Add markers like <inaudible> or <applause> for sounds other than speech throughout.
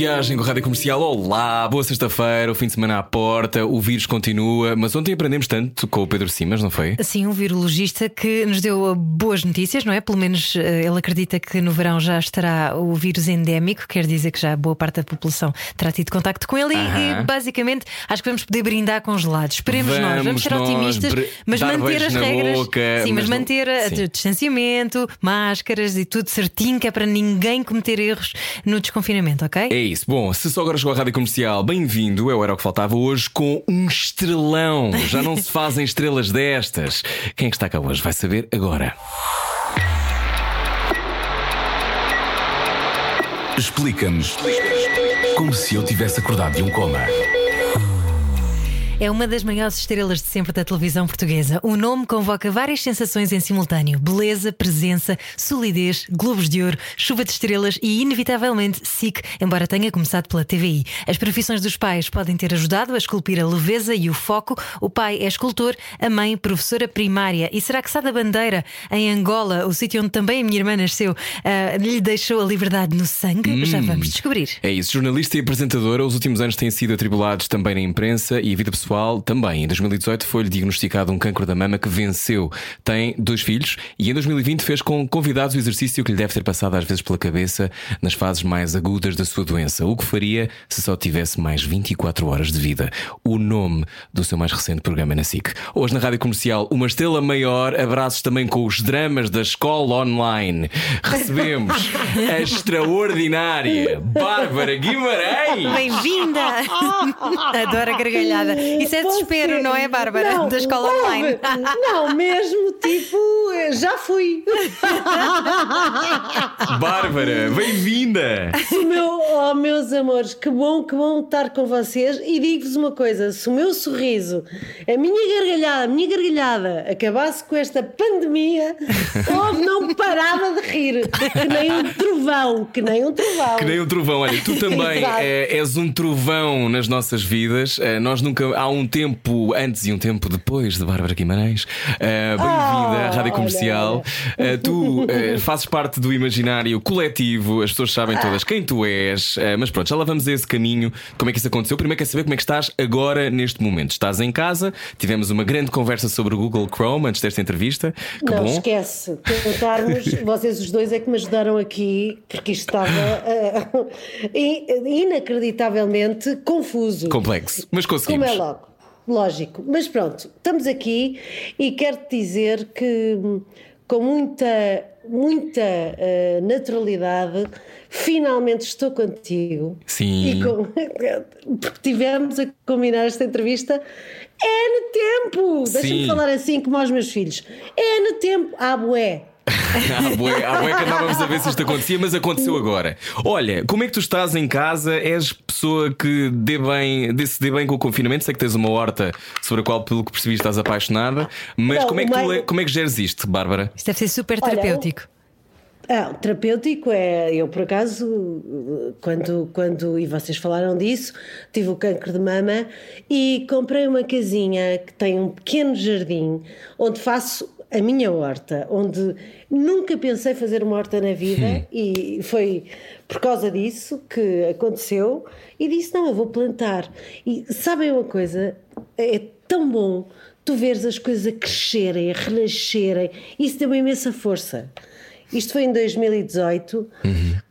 viagem com a Rádio Comercial. Olá, boa sexta-feira, o fim de semana à porta, o vírus continua. Mas ontem aprendemos tanto com o Pedro Simas, não foi? Sim, um virologista que nos deu boas notícias, não é? Pelo menos eh, ele acredita que no verão já estará o vírus endémico, quer dizer que já boa parte da população terá tido contacto com ele Aham. e basicamente acho que vamos poder brindar com gelados. Esperemos nós, Vamos vamos ser nós, otimistas, mas manter as regras. boca, sim, mas, mas não- manter sim. o distanciamento, máscaras e tudo certinho, que é para ninguém cometer erros no desconfinamento, ok? É isso. Bom, se só agora chegou à Rádio Comercial, bem-vindo. Eu era o que faltava hoje com um estrelão. Já não se <laughs> fazem estrelas destas. Quem é que está cá hoje? Vai saber agora. Explica-nos como se eu tivesse acordado de um coma. É uma das maiores estrelas de sempre da televisão portuguesa. O nome convoca várias sensações em simultâneo: beleza, presença, solidez, globos de ouro, chuva de estrelas e, inevitavelmente, SIC, embora tenha começado pela TVI. As profissões dos pais podem ter ajudado a esculpir a leveza e o foco. O pai é escultor, a mãe, professora primária. E será que Sada Bandeira, em Angola, o sítio onde também a minha irmã nasceu, ah, lhe deixou a liberdade no sangue? Já vamos descobrir. É isso, jornalista e apresentadora. Os últimos anos têm sido atribulados também na imprensa e a vida pessoal também. Em 2018 foi-lhe diagnosticado um cancro da mama que venceu. Tem dois filhos e em 2020 fez com convidados o exercício que lhe deve ter passado às vezes pela cabeça nas fases mais agudas da sua doença. O que faria se só tivesse mais 24 horas de vida? O nome do seu mais recente programa na SIC. Hoje na Rádio Comercial, uma estrela maior. Abraços também com os dramas da escola online. Recebemos a extraordinária Bárbara Guimarães. Bem-vinda! <laughs> Adoro a gargalhada. Isso é desespero, não é, Bárbara? Não, da escola ouve, online. Não, mesmo tipo, já fui. Bárbara, bem-vinda! O meu, oh, meus amores, que bom, que bom estar com vocês. E digo-vos uma coisa: se o meu sorriso, a minha gargalhada, a minha gargalhada acabasse com esta pandemia, ouve, não parava de rir. Que nem um trovão, que nem um trovão. Que nem um trovão, olha, tu também <laughs> eh, és um trovão nas nossas vidas. Eh, nós nunca, há um tempo antes e um tempo depois de Bárbara Guimarães. Eh, Bem-vinda à Ah, Rádio olha, Comercial. Eh, tu eh, fazes parte do imaginário coletivo, as pessoas sabem todas quem tu és, mas pronto, já lá vamos a esse caminho. Como é que isso aconteceu? Primeiro quer saber como é que estás agora neste momento. Estás em casa, tivemos uma grande conversa sobre o Google Chrome antes desta entrevista. Que não bom. esquece, tentarmos, <laughs> vocês os dois é que me ajudaram aqui, porque isto estava <laughs> in- inacreditavelmente confuso. Complexo, mas Como conseguimos. é logo, lógico. Mas pronto, estamos aqui e quero-te dizer que hum, com muita, muita eh, naturalidade, finalmente estou contigo. Sim. E com, <laughs> porque tivemos a combinar esta entrevista. É no tempo! Deixa-me falar assim como aos meus filhos. É no tempo. Ah, bué. Há bué, há bué que andávamos a ver se isto acontecia, mas aconteceu agora. Olha, como é que tu estás em casa? És pessoa que dê bem, dê- se dê bem com o confinamento? Sei que tens uma horta sobre a qual, pelo que percebi, estás apaixonada. Mas Não, como, é que tu, como é que geres isto, Bárbara? Isto deve ser super Olha, terapêutico. Ah, o terapêutico é, eu por acaso, quando, quando, e vocês falaram disso, tive o cancro de mama e comprei uma casinha que tem um pequeno jardim onde faço a minha horta, onde nunca pensei fazer uma horta na vida e foi por causa disso que aconteceu e disse, não, eu vou plantar. E sabem uma coisa? É tão bom tu veres as coisas a crescerem, a renascerem, isso deu uma imensa força. Isto foi em 2018,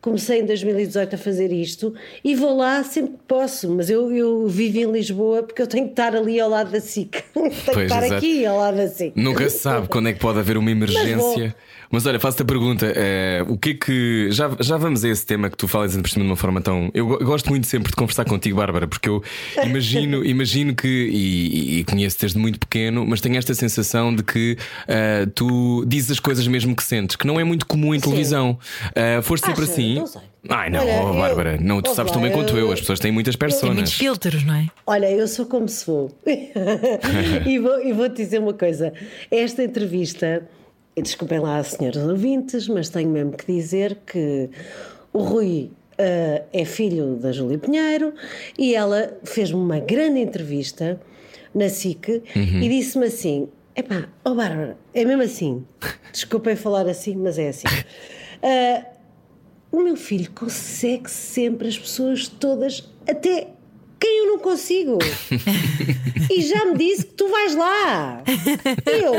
comecei em 2018 a fazer isto e vou lá sempre que posso, mas eu, eu vivo em Lisboa porque eu tenho que estar ali ao lado da SIC. <laughs> tenho que Pois, estar exato. aqui ao lado da SIC. Nunca se sabe quando é que pode haver uma emergência. Mas olha, faço-te a pergunta: eh, o que é que. Já, já vamos a esse tema que tu falas ainda por cima de uma forma tão. Eu go- gosto muito sempre de conversar contigo, Bárbara, porque eu imagino, <laughs> imagino que, e, e conheço desde muito pequeno, mas tenho esta sensação de que eh, tu dizes as coisas mesmo que sentes, que não é muito comum em televisão. Eh, foste sempre Acha? assim? Não sei. Ai não, Olha, oh, eu- Bárbara, não, tu sabes tão bem quanto eu, eu- as pessoas têm muitas Tem muitos personas. filtros, não é? Olha, eu sou como se vou. <laughs> <laughs> e vou- e vou-te dizer uma coisa: esta entrevista desculpem lá, senhores ouvintes, mas tenho mesmo que dizer que o Rui uh, é filho da Júlia Pinheiro e ela fez-me uma grande entrevista na SIC uhum. e disse-me assim: Epá, ó oh Bárbara, é mesmo assim. <laughs> Desculpem falar assim, mas é assim. Uh, o meu filho consegue sempre as pessoas todas, até quem eu não consigo. <laughs> e já me disse que tu vais lá. Eu,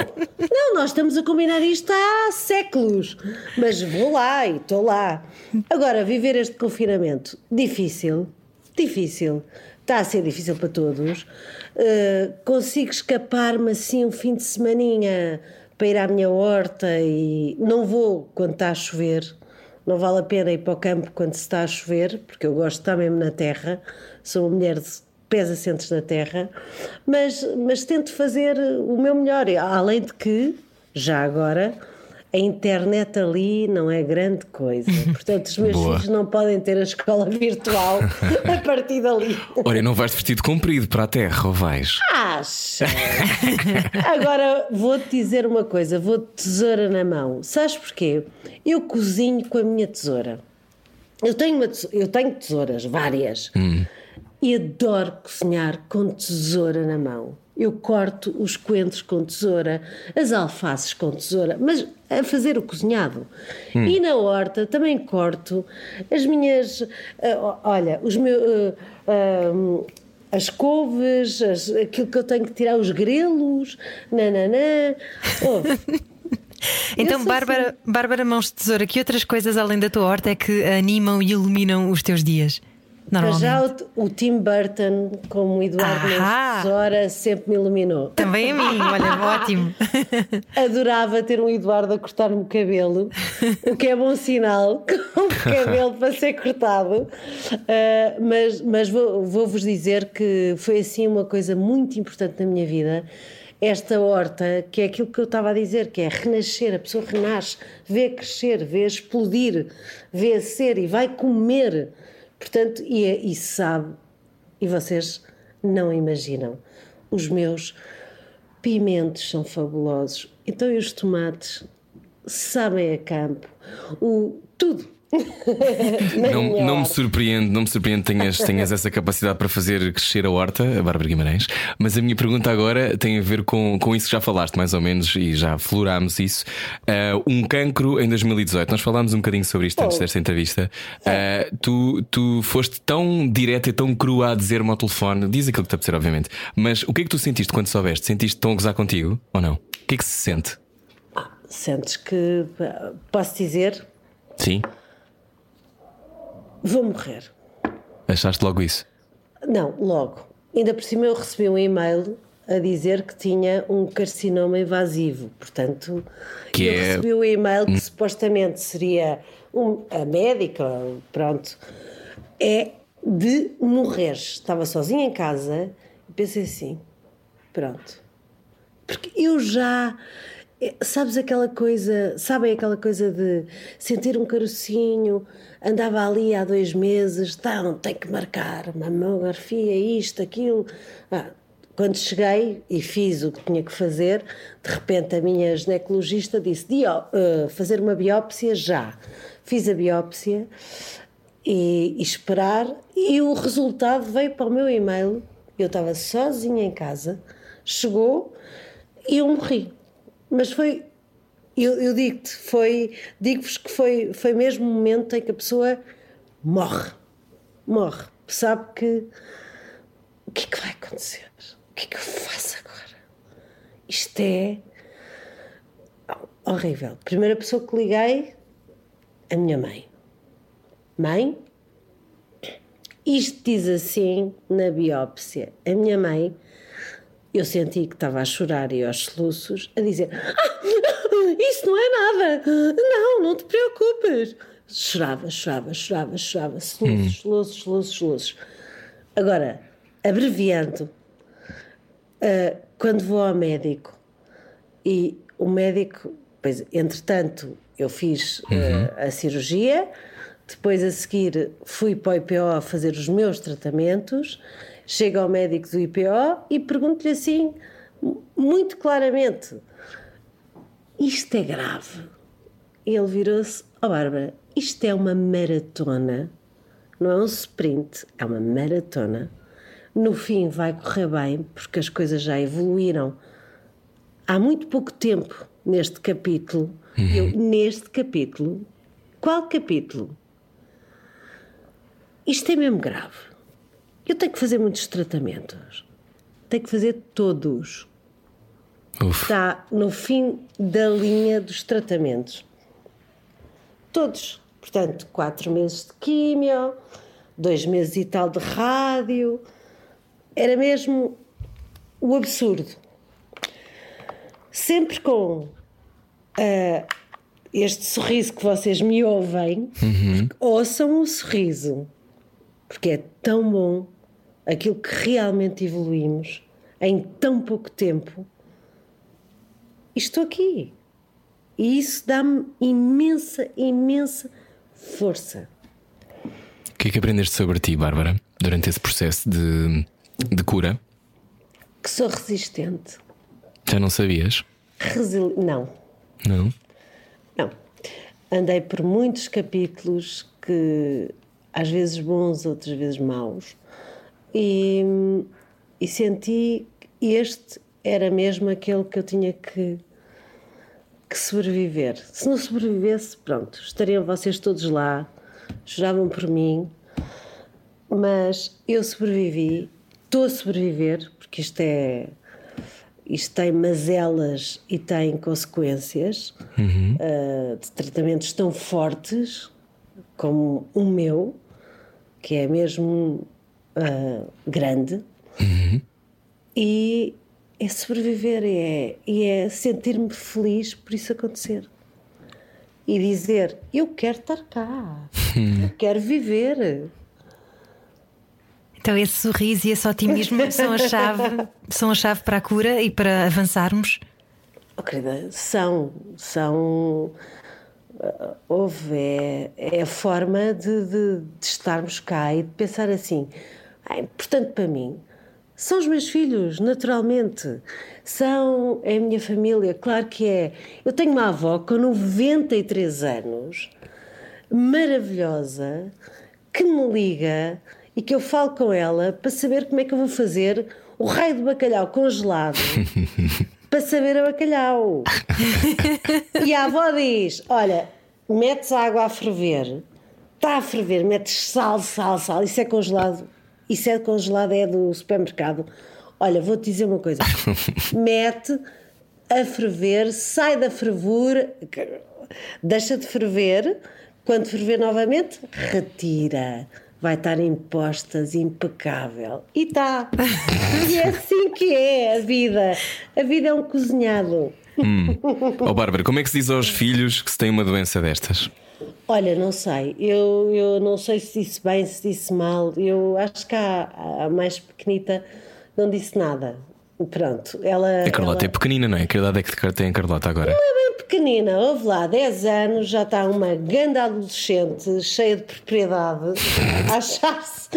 não, nós estamos a combinar isto há séculos, mas vou lá e estou lá. Agora, viver este confinamento, difícil, difícil. Está a ser difícil para todos. Uh, consigo escapar-me assim um fim de semaninha para ir à minha horta e não vou quando está a chover não vale a pena ir para o campo quando se está a chover, porque eu gosto de estar mesmo na terra, sou uma mulher de pés assentes na terra, mas, mas tento fazer o meu melhor, além de que, já agora, a internet ali não é grande coisa. <laughs> Portanto, os meus Boa. filhos não podem ter a escola <laughs> virtual a partir dali. Olha, não vais vestido comprido para a terra, ou vais? Acha! <laughs> Agora vou-te dizer uma coisa: vou de tesoura na mão. Sabes porquê? Eu cozinho com a minha tesoura. Eu tenho, uma eu tenho tesouras, várias. Hum. E adoro cozinhar com tesoura na mão eu corto os coentros com tesoura, as alfaces com tesoura, mas a fazer o cozinhado. Hum. E na horta também corto as minhas. Uh, olha, os meus. Uh, uh, as couves, as, aquilo que eu tenho que tirar, os grelos, nananã. Oh. <laughs> Então, Bárbara, assim. Bárbara Mãos de Tesoura, que outras coisas além da tua horta é que animam e iluminam os teus dias? Normalmente. Já o, o, Tim Burton, como Eduardo Tesoura, sempre me iluminou. Também a mim, olha, <laughs> ótimo. Adorava ter um Eduardo a cortar-me o cabelo, o que é bom sinal, <laughs> com o cabelo para ser cortado. Uh, mas mas vou-vos vou dizer que foi assim uma coisa muito importante na minha vida esta horta, que é aquilo que eu estava a dizer, que é renascer, a pessoa renasce, vê crescer, vê explodir, vê ser e vai comer Portanto, e, é, e sabe, e vocês não imaginam, os meus pimentos são fabulosos. Então, e os tomates? Sabem a campo, o, tudo <laughs> não, não me surpreende, não me surpreende tenhas, <laughs> tenhas essa capacidade para fazer crescer a horta, a Bárbara Guimarães. Mas a minha pergunta agora tem a ver com, com isso que já falaste, mais ou menos, e já florámos isso. Uh, um cancro em 2018. Nós falámos um bocadinho sobre isto antes desta entrevista. Uh, tu, tu foste tão direta e tão crua a dizer-me ao telefone, diz aquilo que te apetecer, obviamente. Mas o que é que tu sentiste quando soubeste? Sentiste tão a gozar contigo ou não? O que é que se sente? Ah, sentes que. Posso dizer? Sim vou morrer. Achaste logo isso? Não, logo. Ainda por cima eu recebi um e-mail a dizer que tinha um carcinoma invasivo. Portanto, que eu é... recebi um e-mail que hum. supostamente seria um, a médica, pronto, é de morrer. Estava sozinha em casa e pensei assim: pronto. Porque eu já sabes aquela coisa, sabem aquela coisa de sentir um carocinho, andava ali há dois meses, não, tem que marcar, mamografia, isto, aquilo. Ah, quando cheguei e fiz o que tinha que fazer, de repente a minha ginecologista disse: uh, fazer uma biópsia já. Fiz a biópsia e, e esperar, e o resultado veio para o meu e-mail. Eu estava sozinha em casa, chegou e eu morri. Mas foi, eu, eu digo-te, foi, digo-vos que foi, foi mesmo o momento em que a pessoa morre. Morre. Sabe que o que é que vai acontecer? O que é que eu faço agora? Isto é horrível. Primeira pessoa que liguei, a minha mãe. Mãe, isto diz assim na biópsia. A minha mãe eu senti que estava a chorar e aos soluços, a dizer: ah, <laughs> Isso não é nada, não, não te preocupes. Chorava, chorava, chorava, chorava, soluços, hum. soluços, soluços, soluços. Agora, abreviando, uh, quando vou ao médico e o médico, pois, entretanto, eu fiz uh, uhum. a cirurgia, depois a seguir fui para o IPO fazer os meus tratamentos chega ao médico do IPO e pergunto-lhe assim, muito claramente: isto é grave. E ele virou-se: Ó oh, Bárbara, isto é uma maratona, não é um sprint, é uma maratona. No fim vai correr bem, porque as coisas já evoluíram há muito pouco tempo neste capítulo. Uhum. Eu, neste capítulo, qual capítulo? Isto é mesmo grave. Eu tenho que fazer muitos tratamentos. Tenho que fazer todos. Uf. Está no fim da linha dos tratamentos. Todos. Portanto, quatro meses de químio, dois meses e tal de rádio. Era mesmo o absurdo. Sempre com uh, este sorriso que vocês me ouvem, uhum. ouçam o sorriso, porque é tão bom aquilo que realmente evoluímos em tão pouco tempo. estou aqui. E isso dá-me imensa, imensa força. O que é que aprendeste sobre ti, Bárbara, durante esse processo de, de cura? Que sou resistente. Já não sabias? Resili não. Não? Não. Andei por muitos capítulos que, às vezes bons, outras vezes maus, e, e senti que este era mesmo aquele que eu tinha que que sobreviver. Se não sobrevivesse, pronto, estariam vocês todos lá, choravam por mim, mas eu sobrevivi, estou a sobreviver, porque isto é. Isto tem mazelas e tem consequências uhum. uh, de tratamentos tão fortes como o meu, que é mesmo uh, grande, uhum. e é sobreviver é, e é sentir-me feliz por isso acontecer. E dizer: Eu quero estar cá, eu <laughs> quero viver. Então, esse sorriso e esse otimismo são a chave, são a chave para a cura e para avançarmos? Oh, querida, são, são. Houve, é, é a forma de, de, de estarmos cá e de pensar assim: ah, é importante para mim são os meus filhos, naturalmente. São é a minha família, claro que é. Eu tenho uma avó com 93 anos, maravilhosa, que me liga e que eu falo com ela para saber como é que eu vou fazer o raio de bacalhau congelado <laughs> para saber a bacalhau. <laughs> e a avó diz: Olha, metes a água a ferver, está a ferver, metes sal, sal, sal, isso é congelado isso é congelado, é do supermercado. Olha, vou-te dizer uma coisa: <laughs> mete a ferver, sai da fervura, deixa de ferver, quando ferver novamente, retira. Vai estar em postas, impecável. E está. <laughs> e é assim que é a vida. A vida é um cozinhado. Hum. Oh, Bárbara, como é que se diz aos filhos que se tem uma doença destas? Olha, não sei. Eu, eu não sei se disse bem, se disse mal. Eu acho que a, a mais pequenita não disse nada. Pronto, ela. A Carlota ela... é pequenina, não é? Que idade é que tem a Carlota agora? Não é bem pequenina, houve lá 10 anos, já está uma grande adolescente, cheia de propriedade, <laughs> achar-se.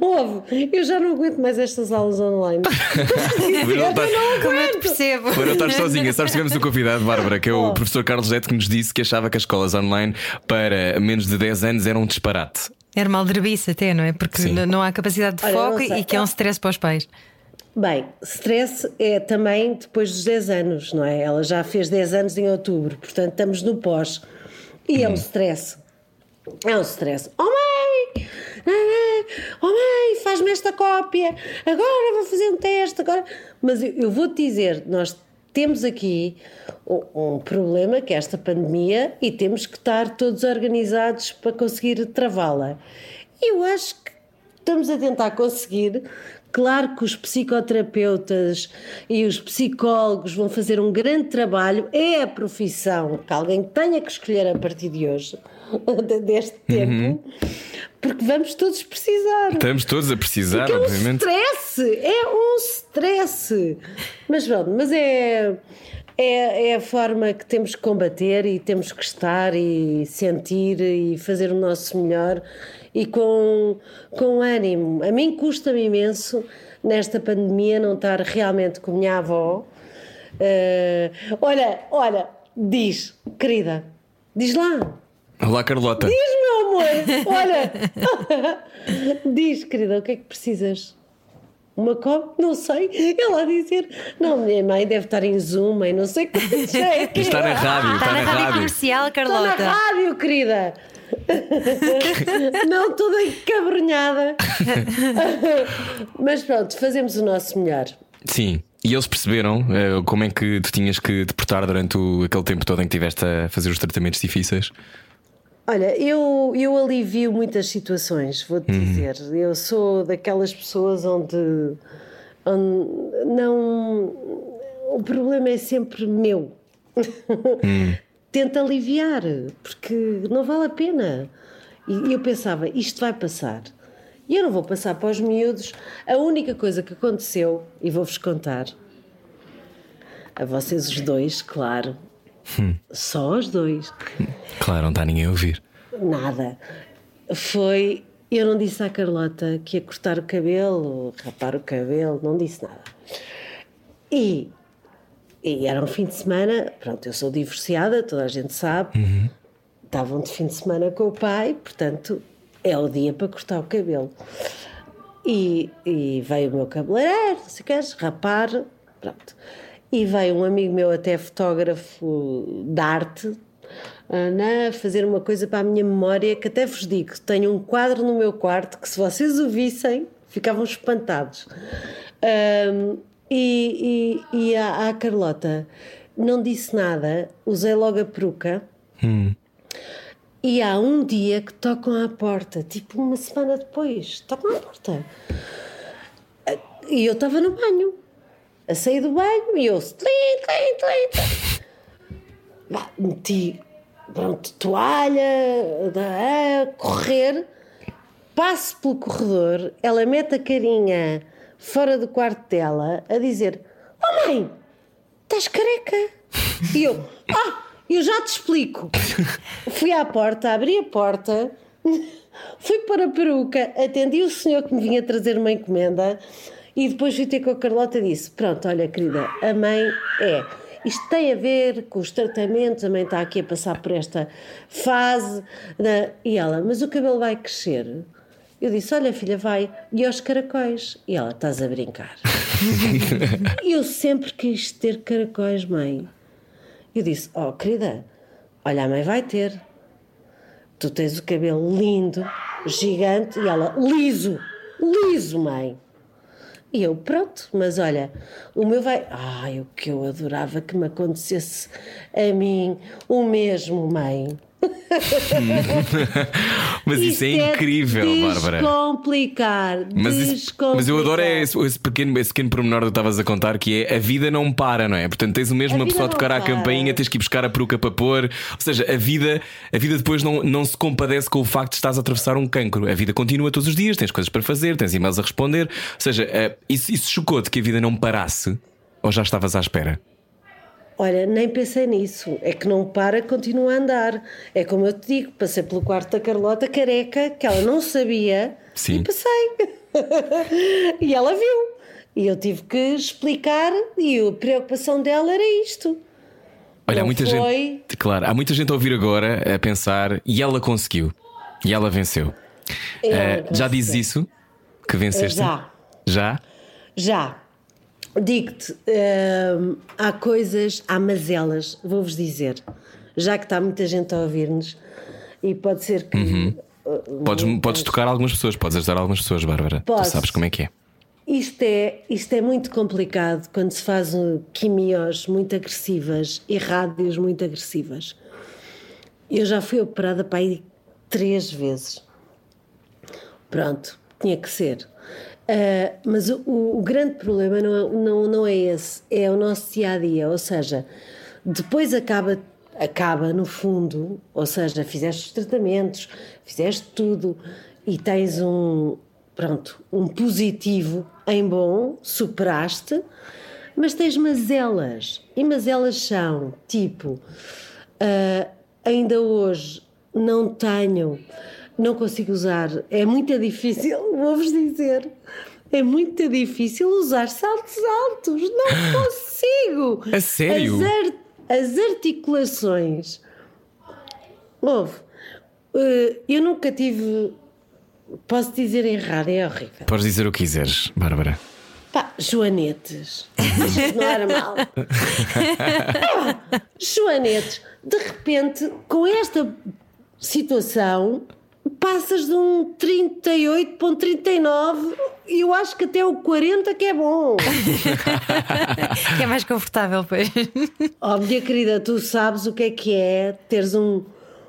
Houve, eu já não aguento mais estas aulas online. <laughs> eu não, estar... Como eu te percebo. Para não estar sozinha, sabes, tivemos um convidado, Bárbara, que é o oh. professor Carlos Zete, que nos disse que achava que as escolas online para menos de 10 anos eram um disparate. Era mal até, não é? Porque Sim. não há capacidade de Olha, foco e que é um stress para os pais. Bem, stress é também depois dos 10 anos, não é? Ela já fez 10 anos em outubro, portanto estamos no pós. E uhum. é um stress. É um stress. Oh mãe! Oh mãe, faz-me esta cópia. Agora vou fazer um teste. Agora... Mas eu, eu vou-te dizer, nós temos aqui um, um problema que é esta pandemia e temos que estar todos organizados para conseguir travá-la. E eu acho que estamos a tentar conseguir Claro que os psicoterapeutas e os psicólogos vão fazer um grande trabalho, é a profissão que alguém tenha que escolher a partir de hoje, <laughs> deste tempo, uhum. porque vamos todos precisar. Estamos todos a precisar, porque obviamente. É um stress, é um stress. Mas pronto, mas é. É, é, a forma que temos que combater e temos que estar e sentir e fazer o nosso melhor e com, com ânimo. A mim custa-me imenso nesta pandemia não estar realmente com a minha avó. Uh, olha, olha, diz, querida, diz lá. Olá, Carlota. Diz, meu amor, olha. <laughs> diz, querida, o que é que precisas? Uma copa? Não sei. Ela a dizer, não, minha mãe deve estar em Zoom, mãe, não sei <laughs> é que Está na rádio, está, Está na rádio rádio. comercial, Está Carlota. na rádio, querida. <laughs> não toda encabrunhada. Mas pronto, fazemos o nosso melhor. Sim. E eles perceberam eh, como é que tu tinhas que te portar durante o- aquele tempo todo em que estiveste a fazer os tratamentos difíceis? Olha, eu, eu alivio muitas situações, vou-te dizer. Eu sou daquelas pessoas onde, onde não. O problema é sempre meu. <laughs> Tento aliviar, porque não vale a pena. E eu pensava, isto vai passar. E eu não vou passar para os miúdos. A única coisa que aconteceu, e vou-vos contar, a vocês os dois, claro, só os dois, Claro, não está ninguém a ouvir. Nada. Foi. Eu não disse à Carlota que ia cortar o cabelo, rapar o cabelo, não disse nada. E, e era um fim de semana, pronto, eu sou divorciada, toda a gente sabe. Estavam de fim de semana com o pai, portanto, é o dia para cortar o cabelo. E, e veio o meu cabeleireiro, se queres, rapar, pronto. E veio um amigo meu, até fotógrafo de arte, Ana, fazer uma coisa para a minha memória que até vos digo, tenho um quadro no meu quarto que se vocês o vissem, ficavam espantados. Ahm, e e, e à, à Carlota não disse nada, usei logo a peruca. E há um dia que tocam à porta, tipo uma semana depois, tocam à porta. E eu estava no banho, a sair do banho, e eu. Vá, meti pronto, toalha da- a correr, passo pelo corredor, ela mete a carinha fora do quarto dela a dizer: Oh mãe, estás careca? E eu, ah, eu já te explico. Fui à porta, abri a porta, fui para a peruca, atendi o senhor que me vinha trazer uma encomenda e depois fui ter com a Carlota e disse: Pronto, olha, querida, a mãe é. Isto tem a ver com os tratamentos, a mãe está aqui a passar por esta fase. né? E ela, mas o cabelo vai crescer? Eu disse: Olha, filha, vai. E aos caracóis? E ela, estás a brincar. <laughs> eu sempre quis ter caracóis, mãe. Eu disse: Oh, querida, olha, a mãe vai ter. Tu tens o cabelo lindo, gigante, e ela, liso, liso, mãe. E eu, pronto, mas olha, o meu vai. Ai, o que eu adorava que me acontecesse a mim o mesmo, mãe. <laughs> Mas isso é incrível, Bárbara. Descomplicar. Mas, isso- descomplicar. mas eu adoro é esse, esse pequeno, esse pequeno pormenor que estavas a contar que é a vida não para, não é? Portanto, tens o mesmo A vida pessoa a tocar à para. campainha, tens que ir buscar a peruca para pôr. Ou seja, a vida, a vida depois não, não se compadece com o facto de estás a atravessar um cancro. A vida continua todos os dias, tens coisas para fazer, tens e-mails a responder. Ou seja, eh, isso, isso chocou-te que a vida não parasse? Ou já estavas à espera? Olha, nem pensei nisso. É que não para, continua a andar. É como eu te digo, passei pelo quarto da Carlota careca, que ela não sabia, Sim. e passei. <laughs> e ela viu. E eu tive que explicar, e a preocupação dela era isto. Olha, há muita foi. gente. Claro, há muita gente a ouvir agora a pensar e ela conseguiu. E ela venceu. Ela Eh, já dizes isso? Que venceste? Já. Já? Já. Digo-te, hum, há coisas, há mazelas, vou-vos dizer. Já que está muita gente a ouvir-nos, e pode ser que. uh, Podes, podes tocar algumas pessoas, podes ajudar algumas pessoas, Bárbara. Tu Posso. sabes como é que é. Isto é, isto é muito complicado quando se faz um, quimiós muito agressivas e rádios muito agressivas. Eu já fui operada para aí três vezes. Pronto, tinha que ser. Ah, mas o, o- grande problema não não, não é esse, é o nosso dia a dia. Ou seja, depois acaba, acaba no fundo, ou seja, fizeste os tratamentos, fizeste tudo e tens um, pronto, um positivo em bom, superaste, mas tens mazelas. E mazelas são tipo, ah, ainda hoje não tenho, não consigo usar, é muito difícil, vou-vos dizer. É muito difícil usar saltos altos, não <laughs> consigo. A sério? As, as articulações. Houve. Eh, eu nunca tive. Posso dizer errado, é horrível. Podes dizer o que quiseres, Bárbara. Pá, joanetes. Que não era mal? <laughs> joanetes. De repente, com esta situação, passas de um 38 para um 39 e eu acho que até o 40 que é bom. <laughs> que é mais confortável, pois. Oh, minha querida, tu sabes o que é que é teres um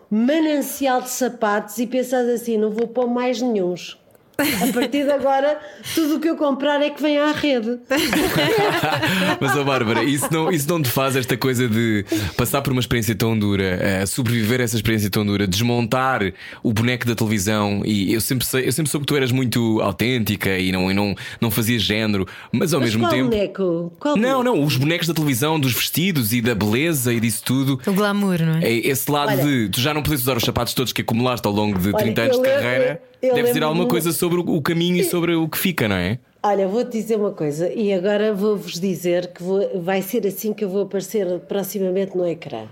manancial de sapatos e pensas assim: não vou pôr mais nenhums. A partir de agora, tudo o que eu comprar é que vem à rede. <laughs> Mas, oh Bárbara, isso não, isso não te faz esta coisa de passar por uma experiência tão dura, uh, sobreviver a essa experiência tão dura, desmontar o boneco da televisão. E eu sempre, sei, eu sempre soube que tu eras muito autêntica e não, e não, não fazias género, mas ao Mas mesmo qual tempo. boneco? Qual Não, boneco? não, os bonecos da televisão, dos vestidos e da beleza e disso tudo. O glamour, não é? É esse lado Olha- de tu já não podes usar os sapatos todos que acumulaste ao longo de Olha, 30 anos de eu carreira. Eu Deve dizer alguma coisa sobre o caminho e sobre o que fica, não é? Olha, vou-te dizer uma coisa e agora vou-vos dizer que vou- vai ser assim que eu vou aparecer proximamente no ecrã.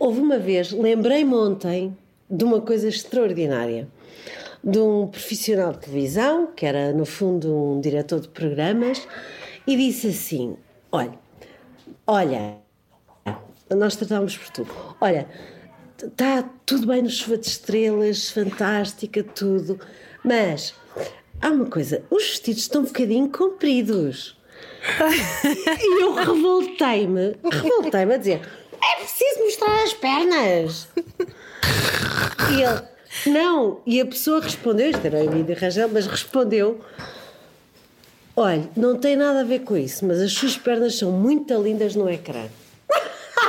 Houve uma vez, lembrei-me ontem de uma coisa extraordinária. De um profissional de televisão, que era no fundo um diretor de programas, e disse assim: Olha, olha, nós tratámos por tudo. Olha, está tudo bem no Chuva de Estrelas, fantástica, tudo, mas há uma coisa: os vestidos estão um bocadinho compridos. <laughs> e eu revoltei-me, revoltei-me a dizer: é preciso mostrar as pernas. E ele, não, e a pessoa respondeu: isto era em vídeo Rangel, mas respondeu. Olha, não tem nada a ver com isso, mas as suas pernas são muito lindas no ecrã.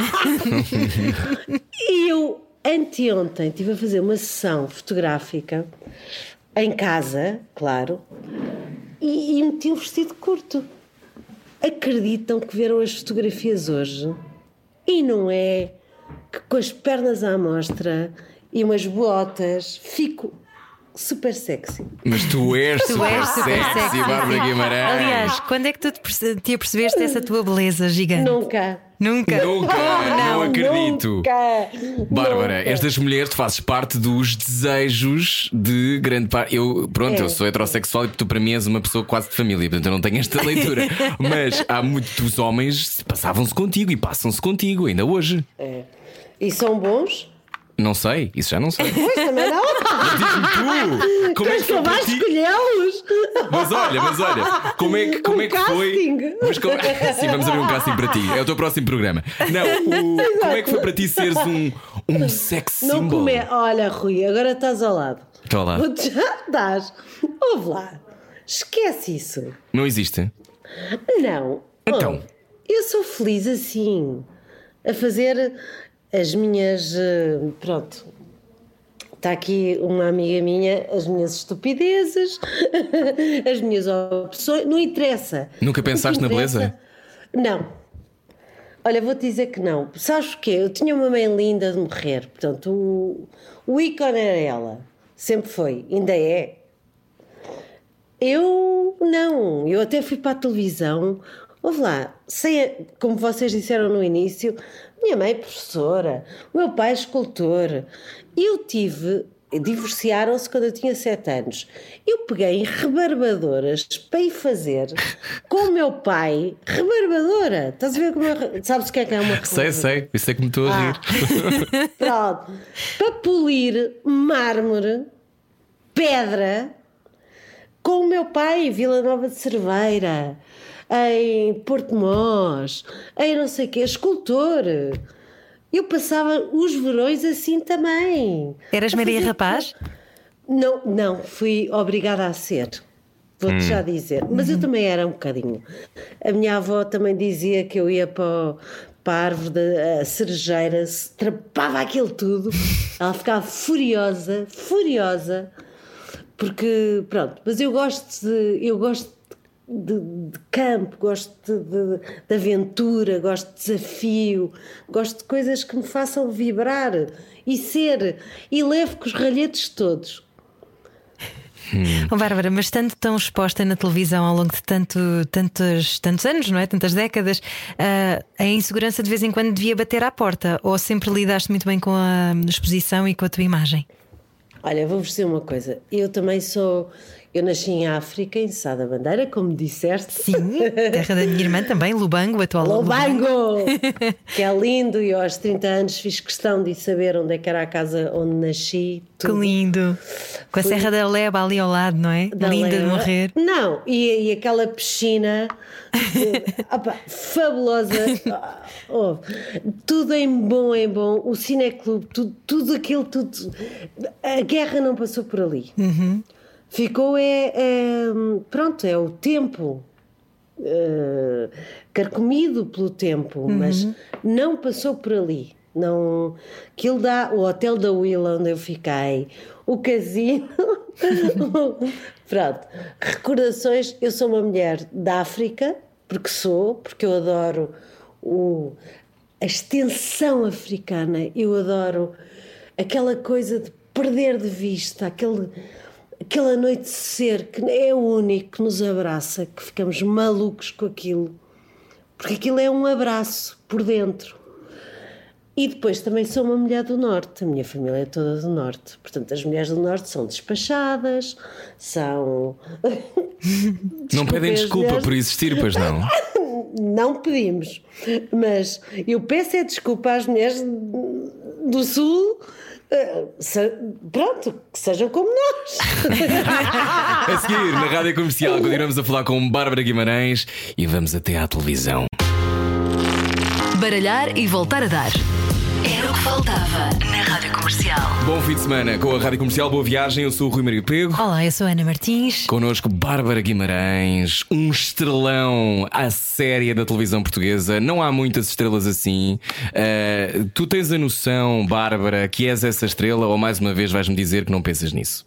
<laughs> E eu, anteontem, estive a fazer uma sessão fotográfica em casa, claro, e, e meti um vestido curto. Acreditam que viram as fotografias hoje? E não é que com as pernas à mostra e umas botas fico super sexy. Mas tu és <laughs> Tu super és super sexy, sexy. Bárbara Guimarães. Aliás, quando é que tu te perce- te apercebeste essa tua beleza gigante? Nunca. Nunca. Nunca, não, acredito. Nunca. Bárbara, Nunca. estas mulheres tu fazes parte dos desejos de grande parte. Eu, pronto, É. eu sou heterossexual e tu para mim és uma pessoa quase de família, portanto eu não tenho esta leitura. <laughs> Mas há muitos homens passavam-se contigo e passam-se contigo ainda hoje. É. E são bons? Não sei, isso já não sei. Pois também não. Diz-me tu, como é que foi para ti? escolhê-los? Mas olha, mas olha, como é que, como Um é que foi? casting. Mas como... Sim, vamos abrir um casting para ti. É o teu próximo programa. Não, o- como é que foi para ti seres um, um sex Não symbol? comer. Olha, Rui, agora estás ao lado. Estou ao lado. Já estás. Ouve lá. Esquece isso. Não existe? Não. Então? Eu sou feliz assim. A fazer as minhas. eh, Pronto. Está aqui uma amiga minha, as minhas estupidezes, <laughs> as minhas opções. Não interessa. Nunca pensaste na interessa- beleza? Não. Olha, vou-te dizer que não. Sabes o quê? Eu tinha uma mãe linda de morrer. Portanto, o, o ícone era ela. Sempre foi. Ainda é. Eu não. Eu até fui para a televisão. Ouve lá, sei, como vocês disseram no início, minha mãe é professora, o meu pai é escultor. Eu tive. Divorciaram-se quando eu tinha sete anos. Eu peguei em rebarbadoras para ir fazer com o meu pai. Rebarbadora! Estás a ver como eu. Sabes o que é que é uma Sei, sei, isso é que me estou a rir. Ah. <laughs> Pronto. Para polir mármore, pedra, com o meu pai em Vila Nova de Cerveira, em Porto Mós, em não sei o quê, escultor. Eu passava os verões assim também. Eras Maria fazer- Rapaz? Não, não, fui obrigada a ser. Vou-te já dizer. Mas eu também era um bocadinho. A minha avó também dizia que eu ia para, o- para a árvore da a cerejeira, se trapava aquilo tudo. Ela ficava furiosa, furiosa. Porque, pronto, mas eu gosto de. Eu gosto de, de campo, gosto de, de- aventura, gosto de desafio, gosto de coisas que me façam vibrar e ser, e levo com os ralhetes todos. Oh, Bárbara, mas estando tão exposta na televisão ao longo de tanto, tantos, tantos anos, não é? Tantas décadas, ah, a insegurança de vez em quando devia bater à porta? Ou sempre lidaste muito bem com a exposição e com a tua imagem? Olha, vou-vos dizer uma coisa. Eu também sou. Eu nasci em África, em Sá da Bandeira, como disseste. Sim, terra da minha irmã também, Lubango, atual Lubango! <laughs> que é lindo, e eu aos 30 anos fiz questão de saber onde é que era a casa onde nasci. Tudo. Que lindo! Com a Fui... Serra da Leba ali ao lado, não é? Da Linda Leba. de morrer. Não, e, e aquela piscina <laughs> opa, fabulosa. Oh, tudo em bom, em bom. O Cineclube, tudo, tudo aquilo, tudo. A guerra não passou por ali. Uhum. Ficou é, é, Pronto, é o tempo. Uh, carcomido pelo tempo, uhum. mas não passou por ali. Não, aquilo dá o hotel da Willa onde eu fiquei, o casino. <laughs> Pronto, recordações. Eu sou uma mulher da África, porque sou, porque eu adoro o, a extensão africana, eu adoro aquela coisa de perder de vista, aquele aquele anoitecer que é o único que nos abraça, que ficamos malucos com aquilo, porque aquilo é um abraço por dentro. E depois também sou uma mulher do Norte, a minha família é toda do Norte. Portanto, as mulheres do Norte são despachadas, são. <laughs> não pedem desculpa mulheres... por existir, pois não? <laughs> não pedimos, mas eu peço é desculpa às mulheres do Sul se, pronto, que sejam como nós. <laughs> a seguir, na rádio comercial, continuamos a falar com Bárbara Guimarães e vamos até à televisão. Baralhar e voltar a dar. Era o que faltava Rádio Comercial. Bom fim de semana com a Rádio Comercial. Boa viagem. Eu sou o Rui Maria Pego. Olá, eu sou a Ana Martins. Connosco Bárbara Guimarães, um estrelão à séria da televisão portuguesa. Não há muitas estrelas assim. Uh, tu tens a noção, Bárbara, que és essa estrela ou mais uma vez vais-me dizer que não pensas nisso?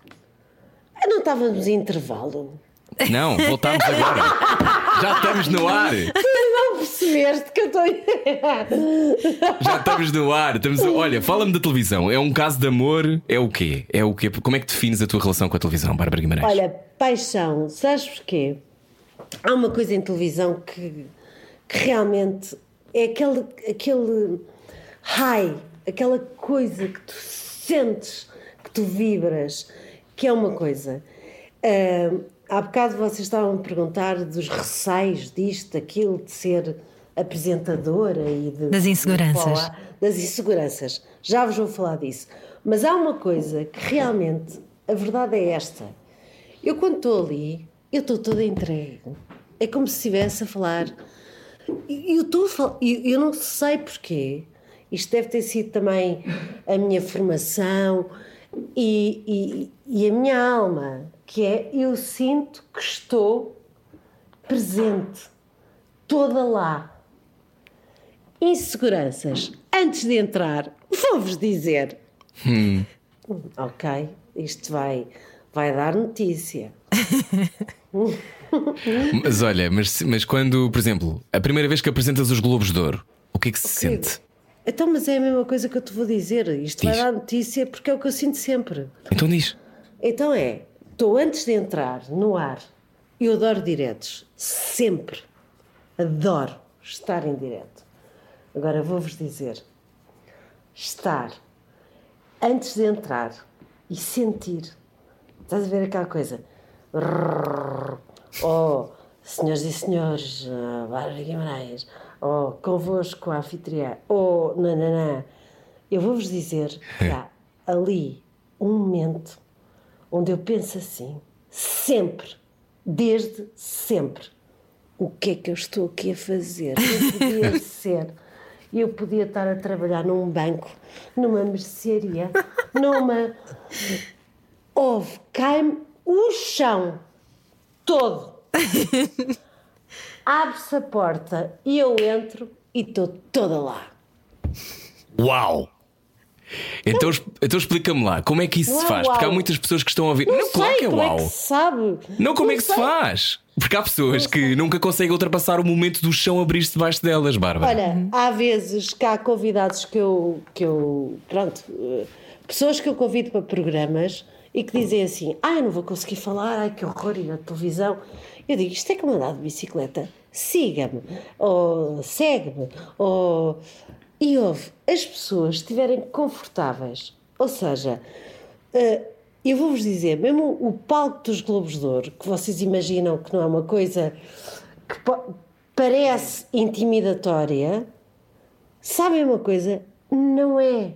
Não estávamos em intervalo. Não, voltamos agora. Já estamos no ar. não percebeste que eu estou. Já estamos no ar. Estamos... Olha, fala-me da televisão. É um caso de amor? É o quê? É o quê? Como é que defines a tua relação com a televisão, Bárbara Guimarães? Olha, paixão. Sabes porquê? Há uma coisa em televisão que, que realmente é aquele, aquele high, aquela coisa que tu sentes, que tu vibras, que é uma coisa. Uh, Há bocado vocês estavam a perguntar dos receios disto, daquilo, de ser apresentadora e de, das inseguranças. De, das inseguranças. Já vos vou falar disso. Mas há uma coisa que realmente a verdade é esta. Eu quando estou ali, eu estou toda entregue. É como se estivesse a falar. Eu estou falar, eu não sei porquê. Isto deve ter sido também a minha formação e, e, e a minha alma que é eu sinto que estou presente, toda lá. Inseguranças. Antes de entrar, vou-vos dizer. Hum. Ok, isto vai, vai dar notícia. <laughs> mas olha, mas, mas quando, por exemplo, a primeira vez que apresentas os Globos de Ouro, o que é que se sente? Então, mas é a mesma coisa que eu te vou dizer. Isto diz. vai dar notícia porque é o que eu sinto sempre. Então diz. Então é, Estou antes de entrar no ar. Eu adoro diretos. Sempre. Adoro estar em direto. Agora vou-vos dizer: estar antes de entrar e sentir. Estás a ver aquela coisa? Oh, senhoras e senhores, Bárbara Guimarães, oh, convosco a anfitriã, oh, nananã. Eu vou-vos dizer que há ali um momento onde eu penso assim, sempre, desde sempre, o que é que eu estou aqui a fazer? Eu podia <laughs> ser, eu podia estar a trabalhar num banco, numa mercearia, numa. Houve, cai-me o chão todo. <laughs> Abre-se a porta e eu entro e estou toda lá. Uau! Então, então explica-me lá, como é que isso Não se é faz? Porque há muitas pessoas que estão a ouvir. Não, Não, claro que é como uau. é que se sabe. Não, como é que se sei. faz? Porque há pessoas que nunca conseguem ultrapassar o momento do chão abrir-se debaixo delas, Bárbara. Olha, há vezes que há convidados que eu, que eu pronto, eh, pessoas que eu convido para programas e que dizem assim: Ah, eu não vou conseguir falar, ai que horror, e na televisão. Eu digo: Isto é como andar de bicicleta, siga-me, ou segue-me, ou. E ouve, as pessoas estiverem confortáveis, ou seja, eh, eu vou-vos dizer, mesmo o palco dos Globos de Ouro, que vocês imaginam que não é uma coisa que parece intimidatória, sabem uma coisa? Não é.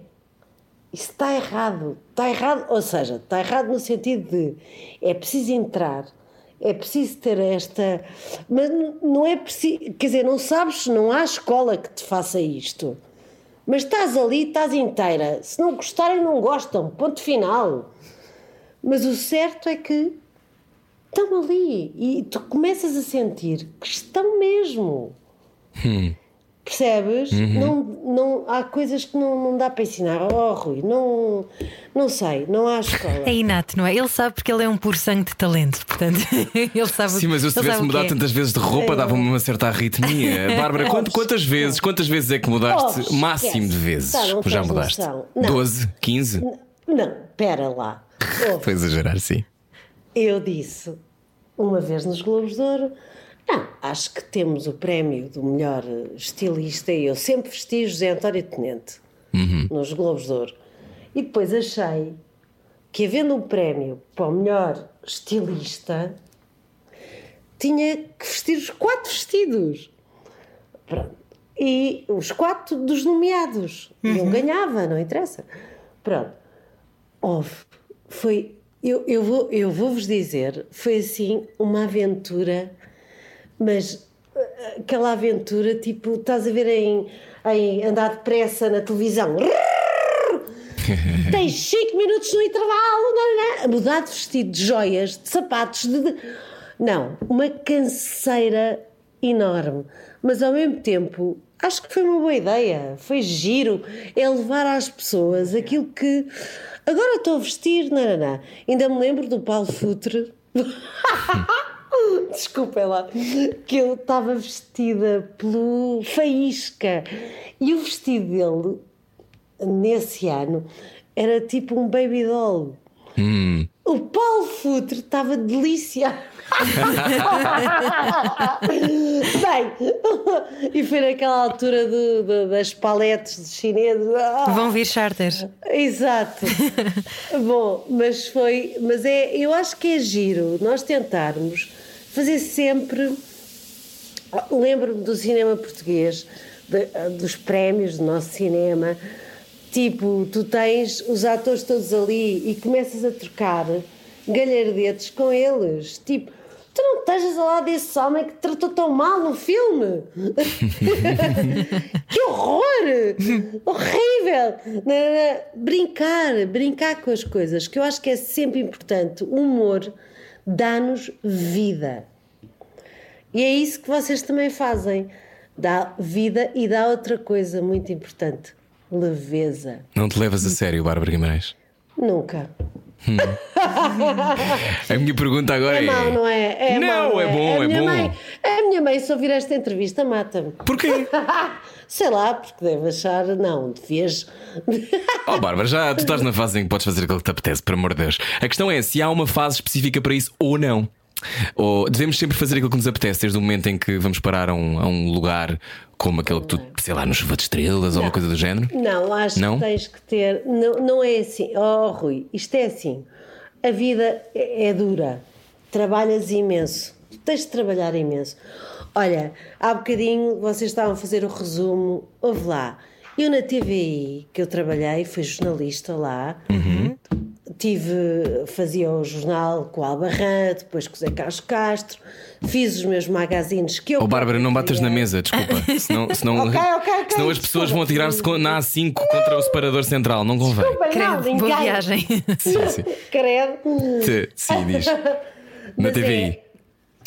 Isso está errado. Está errado, ou seja, está errado no sentido de é preciso entrar, é preciso ter esta. Mas não é preciso. Quer dizer, não sabes, não há escola que te faça isto. Mas estás ali, estás inteira. Se não gostarem, não gostam. Ponto final. Mas o certo é que estão ali e tu começas a sentir que estão mesmo. Percebes? Não, não, há coisas que não, não dá para ensinar. Oh, Rui, não, não sei, não há escola. É inato, não é? Ele sabe porque ele é um puro sangue de talento, portanto, <laughs> ele sabe Sim, mas eu se tivesse mudado é. tantas vezes de roupa, dava-me uma certa arritmia. <laughs> Bárbara, quant- quantas vezes, quantas vezes é que mudaste? Oh, Máximo de vezes. Tá, não já mudaste. noção. Não. 12, 15? Não, pera lá. <laughs> A exagerar, sim. Eu disse uma vez nos Globos de Ouro: não, acho que temos o prémio do melhor estilista e eu sempre vesti José António Tenente nos Globos de Ouro. E depois achei que, havendo um prémio para o melhor estilista, tinha que vestir os quatro vestidos. Pronto. E os quatro dos nomeados. E eu ganhava, não interessa. Pronto. Houve. Foi. Eu, eu, vou, eu vou-vos dizer, foi assim uma aventura, mas aquela aventura tipo, estás a ver em, em andar depressa na televisão. Tens 5 minutos no intervalo, não, não, mudar de vestido, de joias, de sapatos, de, Não, uma canseira enorme. Mas ao mesmo tempo, acho que foi uma boa ideia. Foi giro. É levar às pessoas aquilo que. Agora estou a vestir, não. Ainda me lembro do Paulo Futre. <laughs> <laughs> Desculpem lá, que eu estava vestida pelo Faísca e o vestido dele nesse ano era tipo um baby doll. O Paulo Futre estava delícia. <laughs> Bem, e foi naquela altura do- do- das paletes de chineses. Ah, Vão vir charters. Exato. <laughs> Bom, mas foi, mas é, eu acho que é giro nós tentarmos fazer sempre. Lembro-me do cinema português, de- dos prémios do nosso cinema. Tipo, tu tens os atores todos ali e começas a trocar galhardetes com eles. Tipo, tu não estejas ao lado desse homem que te tratou tão mal no filme. <laughs> que horror! Horrível! Brincar, brincar com as coisas, que eu acho que é sempre importante. O humor dá-nos vida. E é isso que vocês também fazem. Dá vida e dá outra coisa muito importante: leveza. Não te levas a sério, Bárbara Guimarães? Nunca. A minha pergunta agora É é. mau, não é? É não, mau, é bom, a é minha bom. Mãe, a minha mãe, se ouvir esta entrevista, mata-me. Porquê? <laughs> Sei lá, porque deve achar. Não, devias. Oh, Bárbara, já tu estás na fase em que podes fazer aquilo que te apetece, por amor de Deus. A questão é se há uma fase específica para isso ou não. Ou devemos sempre fazer aquilo que nos apetece, desde o momento em que vamos parar a um, a um lugar como aquele que tu, sei lá, no chuva de estrelas ou uma coisa do género? Não, acho Não? que tens que ter. Não, não é assim. Oh, Rui, isto é assim. A vida é, é dura. Trabalhas imenso. Tens de trabalhar imenso. Olha, há bocadinho vocês estavam a fazer o resumo. Ouve lá. Eu na TVI, que eu trabalhei, fui jornalista lá. Tive, fazia o jornal com o Albarran, depois com o Zé Carlos Castro, fiz os meus magazines que eu. Oh, Bárbara, não batas na mesa, desculpa. <laughs> Senão, senão, Ok, ok, ok, senão as pessoas desculpa. vão atirar-se na A5 contra o separador central, não convém. Desculpa, não, Credo, boa ninguém. <laughs> Sim, viagem. sim. Credo. Sim, Sim, diz. <laughs> Na Mas TVI. é-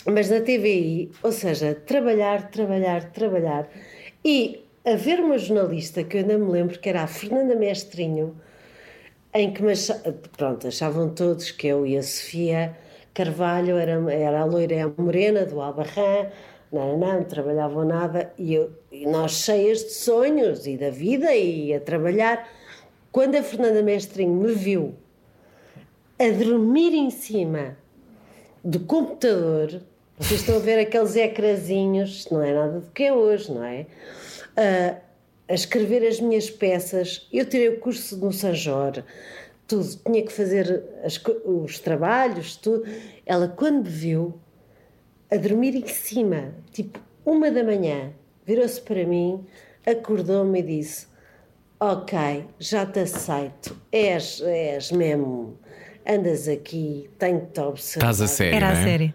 mas na TVI, ou seja, trabalhar, trabalhar, trabalhar. E haver uma jornalista que eu ainda me lembro que era a Fernanda Mestrinho, em que pronto, achavam todos que eu e a Sofia Carvalho era, era a loira e a morena do Albarrã, não, não, não trabalhavam nada, e, eu, e nós cheias de sonhos e da vida e a trabalhar. Quando a Fernanda Mestrinho me viu a dormir em cima do computador, vocês estão a ver aqueles ecrãzinhos, isto não é nada do que é hoje, não é? Ah, a escrever as minhas peças, eu tirei o curso no Sanjor, tudo, tinha que fazer as os trabalhos, tudo. Ela, quando me viu a dormir em cima, tipo uma da manhã, virou-se para mim, acordou-me e disse: Ok, já te aceito, és, és mesmo, andas aqui, tenho que te observar. Estás a sério. Era a é? sério.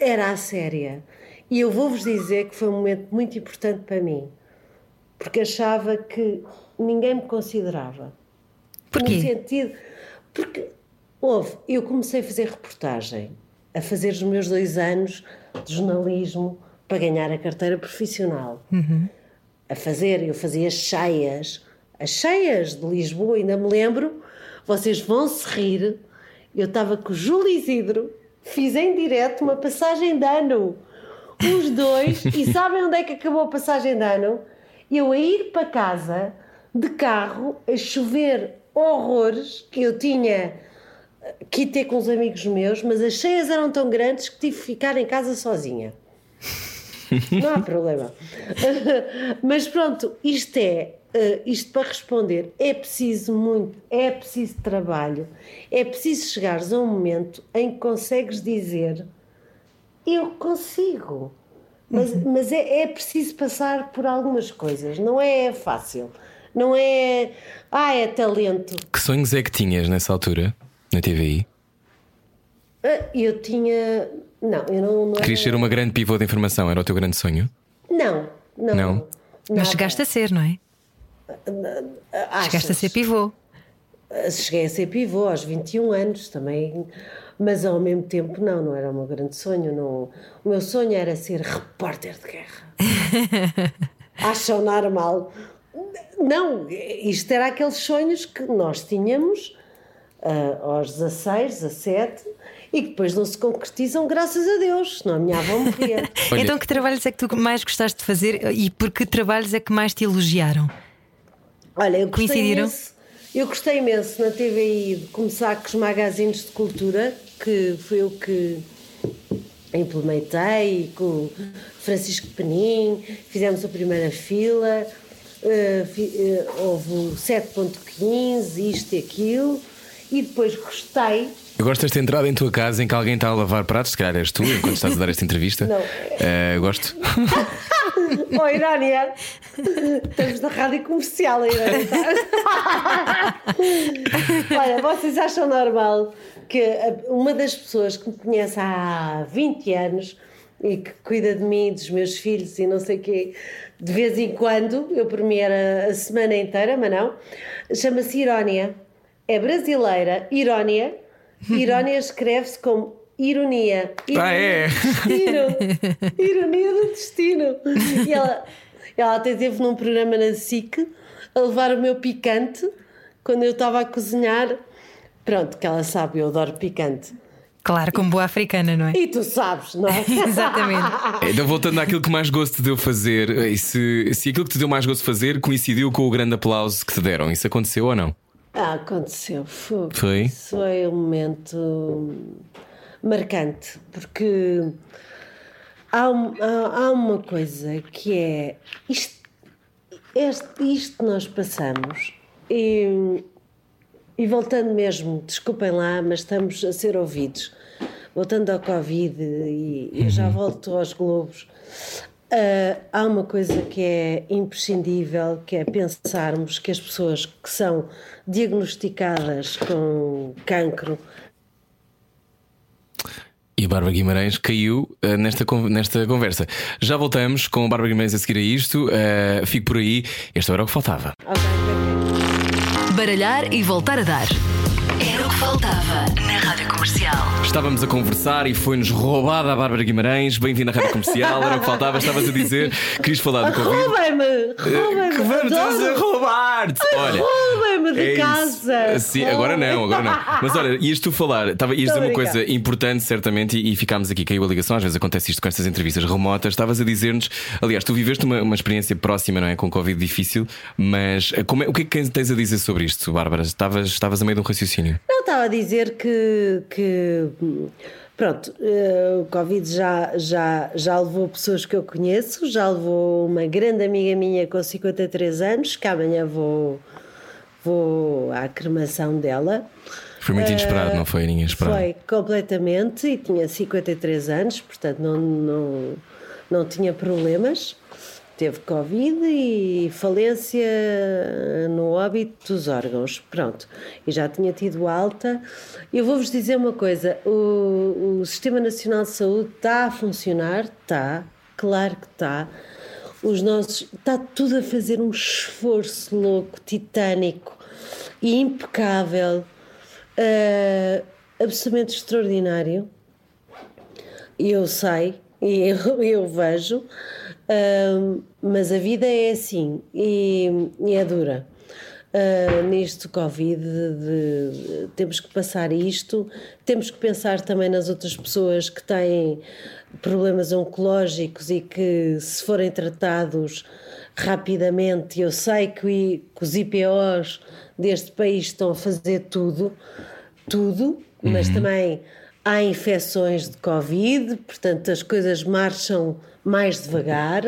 Era a séria. E eu vou-vos dizer que foi um momento muito importante para mim, porque achava que ninguém me considerava. Porquê? No sentido. Porque, houve, eu comecei a fazer reportagem, a fazer os meus dois anos de jornalismo para ganhar a carteira profissional. A fazer, eu fazia cheias, as cheias de Lisboa, ainda me lembro, vocês vão se rir. Eu estava com o Júlio Isidro, fiz em direto uma passagem de ano. Os dois, e sabem onde é que acabou a passagem de ano? Eu a ir para casa de carro, a chover horrores, que eu tinha que ir ter com os amigos meus, mas as cheias eram tão grandes que tive que ficar em casa sozinha. <laughs> Não há problema. <laughs> Mas pronto, isto é, eh, isto para responder, é preciso muito, é preciso trabalho, é preciso chegares a um momento em que consegues dizer eu consigo. Mas, mas é, é preciso passar por algumas coisas, não é fácil. Não é. Ah, é talento. Que sonhos é que tinhas nessa altura, na TVI? Ah, Eu tinha. Não, eu não. não Querias ser era- uma grande pivô de informação, era o teu grande sonho? Não, não. Não? Mas chegaste a ser, não é? Achas? Chegaste a ser pivô. Cheguei a ser pivô aos 21 anos também, mas ao mesmo tempo não, não era o meu grande sonho. Não. O meu sonho era ser repórter de guerra. <laughs> Acham normal? Não, isto era aqueles sonhos que nós tínhamos ah, aos 16, 17 e que depois não se concretizam, graças a Deus, senão a minha avó morria. <laughs> Então, que trabalhos é que tu mais gostaste de fazer e por que trabalhos é que mais te elogiaram? Olha, eu gostei Coincidiram? imenso, eu gostei imenso na TVI de começar com os magazines de cultura, que foi o que implementei, com Francisco Penin, fizemos a primeira fila, eh, fi- eh, houve o 7.15, isto e aquilo, e depois gostei Eu gosto desta entrada em tua casa em que alguém está a lavar pratos, se calhar és tu, enquanto estás a dar esta entrevista. Não. Eh, gosto. <laughs> Oh, Irónia! Estamos na rádio comercial, Irónia. <laughs> Olha, vocês acham normal que uma das pessoas que me conhece há 20 anos e que cuida de mim, dos meus filhos e não sei o quê, de vez em quando, eu por mim era a semana inteira, mas não, chama-se Irónia. É brasileira, Irónia. <laughs> Irónia escreve-se como ironia. Ah, é? Destino. Ironia do destino. E ela, ela até esteve num programa na SIC a levar o meu picante quando eu estava a cozinhar. Pronto, que ela sabe, eu adoro picante. Claro, como boa africana, não é? E tu sabes, não é? <laughs> Exatamente. Então, voltando àquilo que mais gosto te deu fazer, e se, se aquilo que te deu mais gosto de fazer coincidiu com o grande aplauso que te deram, isso aconteceu ou não? Ah, aconteceu. Foi. Foi? Isso foi um momento marcante, porque há, um- há- há uma coisa que é isto, este- isto que nós passamos e, e voltando mesmo, desculpem lá, mas estamos a ser ouvidos. Voltando ao Covid e, e já volto aos Globos. ah, há uma coisa que é imprescindível, que é pensarmos que as pessoas que são diagnosticadas com cancro E a Bárbara Guimarães caiu eh, nesta, nesta conversa. Já voltamos com a Bárbara Guimarães a seguir a isto. eh, fico por aí. Este era o que faltava. Baralhar e voltar a dar. Era o que faltava Comercial. Estávamos a conversar e foi-nos roubada a Bárbara Guimarães. Bem-vinda à Rádio Comercial. Era o que faltava. Estavas a dizer, querias falar do Covid. Roubem-me! Que Roubem-me! vamos a roubar-te! Olha. Roubem-me de é casa! Sim, agora não, agora não. Mas olha, ias tu falar, estava, ias dizer uma coisa importante, certamente, e, e ficámos aqui, caiu a ligação. Às vezes acontece isto com estas entrevistas remotas. Estavas a dizer-nos, aliás, tu viveste uma, uma experiência próxima, não é? Com Covid difícil, mas eh, como é- o que é que tens a dizer sobre isto, Bárbara? Estavas, estavas a meio de um raciocínio. Não, estava a dizer que, que pronto, eh, o Covid já, já, já levou pessoas que eu conheço, já levou uma grande amiga minha com 53 anos, que amanhã vou, vou à cremação dela. Foi muito inesperado, não foi? Ninguém esperava. Foi completamente e tinha 53 anos, portanto não, não, não tinha problemas. Teve Covid e falência no óbito dos órgãos. Pronto. E já tinha tido alta. Eu vou-vos dizer uma coisa: o, o Sistema Nacional de Saúde está a funcionar? Está, claro que está. Os nossos. Está tudo a fazer um esforço louco, titânico e impecável ah, absolutamente extraordinário. Eu sei, e eu, <laughs> eu vejo, mas a vida é assim e, e é dura. Ah, nisto Covid, de- de- temos que passar isto, temos que pensar também nas outras pessoas que têm problemas oncológicos e que, se forem tratados rapidamente, eu sei que, que os IPOs deste país estão a fazer tudo, tudo, mas também há infecções de Covid, portanto as coisas marcham mais devagar.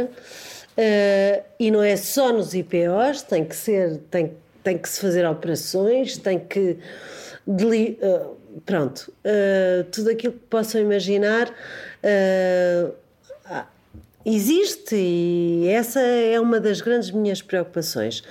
eh, e não é só nos IPOs, tem que ser, tem, tem que se fazer operações, tem que deli- eh, pronto, eh, tudo aquilo que possam imaginar ah, existe e essa é uma das grandes minhas preocupações.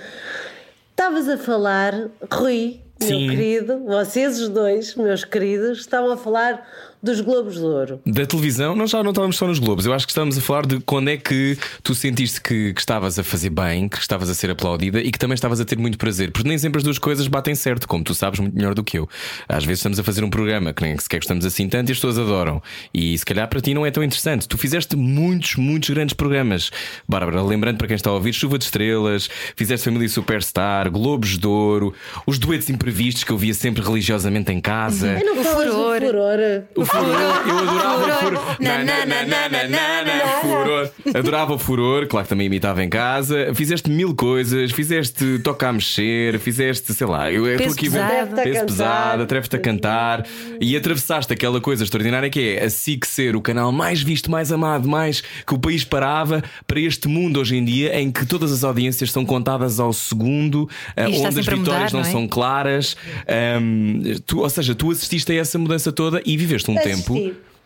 Estavas a falar, Rui, Sim. meu querido, vocês os dois, meus queridos, estavam a falar dos Globos de Ouro. Da televisão, nós já não estávamos só nos Globos. Eu acho que estávamos a falar de quando é que tu sentiste que, que estavas a fazer bem, que estavas a ser aplaudida e que também estavas a ter muito prazer. Porque nem sempre as duas coisas batem certo, como tu sabes muito melhor do que eu. Às vezes estamos a fazer um programa que nem sequer gostamos assim tanto e as pessoas adoram. E se calhar para ti não é tão interessante. Tu fizeste muitos, muitos grandes programas. Bárbara, lembrando para quem está a ouvir, Chuva de Estrelas, fizeste Família Superstar, Globos de Ouro, os duetos imprevistos que eu via sempre religiosamente em casa. Eu não O falas furor. do furor. O furor, eu adorava o furor. Na, Na, na, na, na, na, na, furor. Adorava o furor, claro que também imitava em casa. Fizeste mil coisas, fizeste toca a mexer, fizeste, sei lá, eu estou Peso aqui pesado. peso pesado, cantar. atreves-te a cantar e atravessaste aquela coisa extraordinária que é a SIC ser o canal mais visto, mais amado, mais que o país parava para este mundo hoje em dia em que todas as audiências são contadas ao segundo, eh, E onde as a mudar, vitórias não, não é? são claras. Ahm, tu, ou seja, tu assististe a essa mudança toda e viveste um. Tempo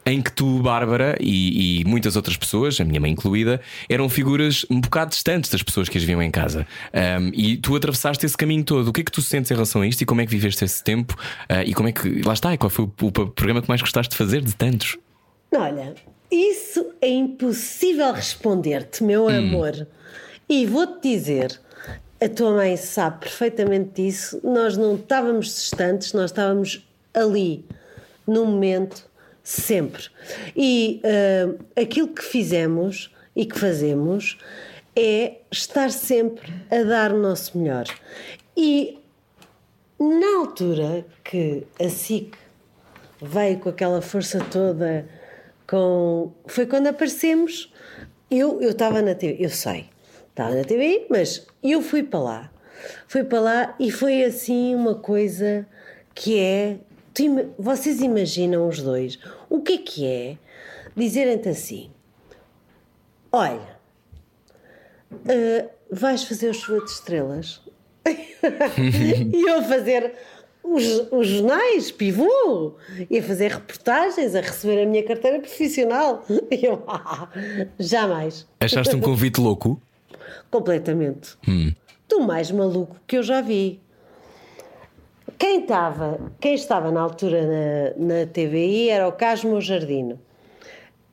em que tu, Bárbara, e, e muitas outras pessoas, a minha mãe incluída, eram figuras um bocado distantes das pessoas que as viam em casa. Ahm, e tu atravessaste esse caminho todo. O que é que tu sentes em relação a isto e como é que viveste esse tempo? Ah, e como é que. Lá está, e qual foi o, o programa que mais gostaste de fazer de tantos? Olha, isso é impossível responder-te, meu amor. E vou-te dizer, a tua mãe sabe perfeitamente disso. Nós não estávamos distantes, nós estávamos ali, no momento, sempre. E ah, aquilo que fizemos e que fazemos é estar sempre a dar o nosso melhor. E na altura que a SIC veio com aquela força toda, com... foi quando aparecemos. Eu estava na TV, eu sei, estava na TV, mas eu fui para lá. Fui para lá e foi assim uma coisa que é. Tu vocês imaginam os dois o que é que é dizerem-te assim: olha, ah, vais fazer o chuva de estrelas. <laughs> e eu a fazer os, os jornais, pivô, e a fazer reportagens, a receber a minha carteira profissional. <laughs> E eu, ah, jamais. Achaste um convite louco? Completamente. Do mais maluco que eu já vi. Quem estava, quem estava na altura na, na TVI era o Casmo Jardino.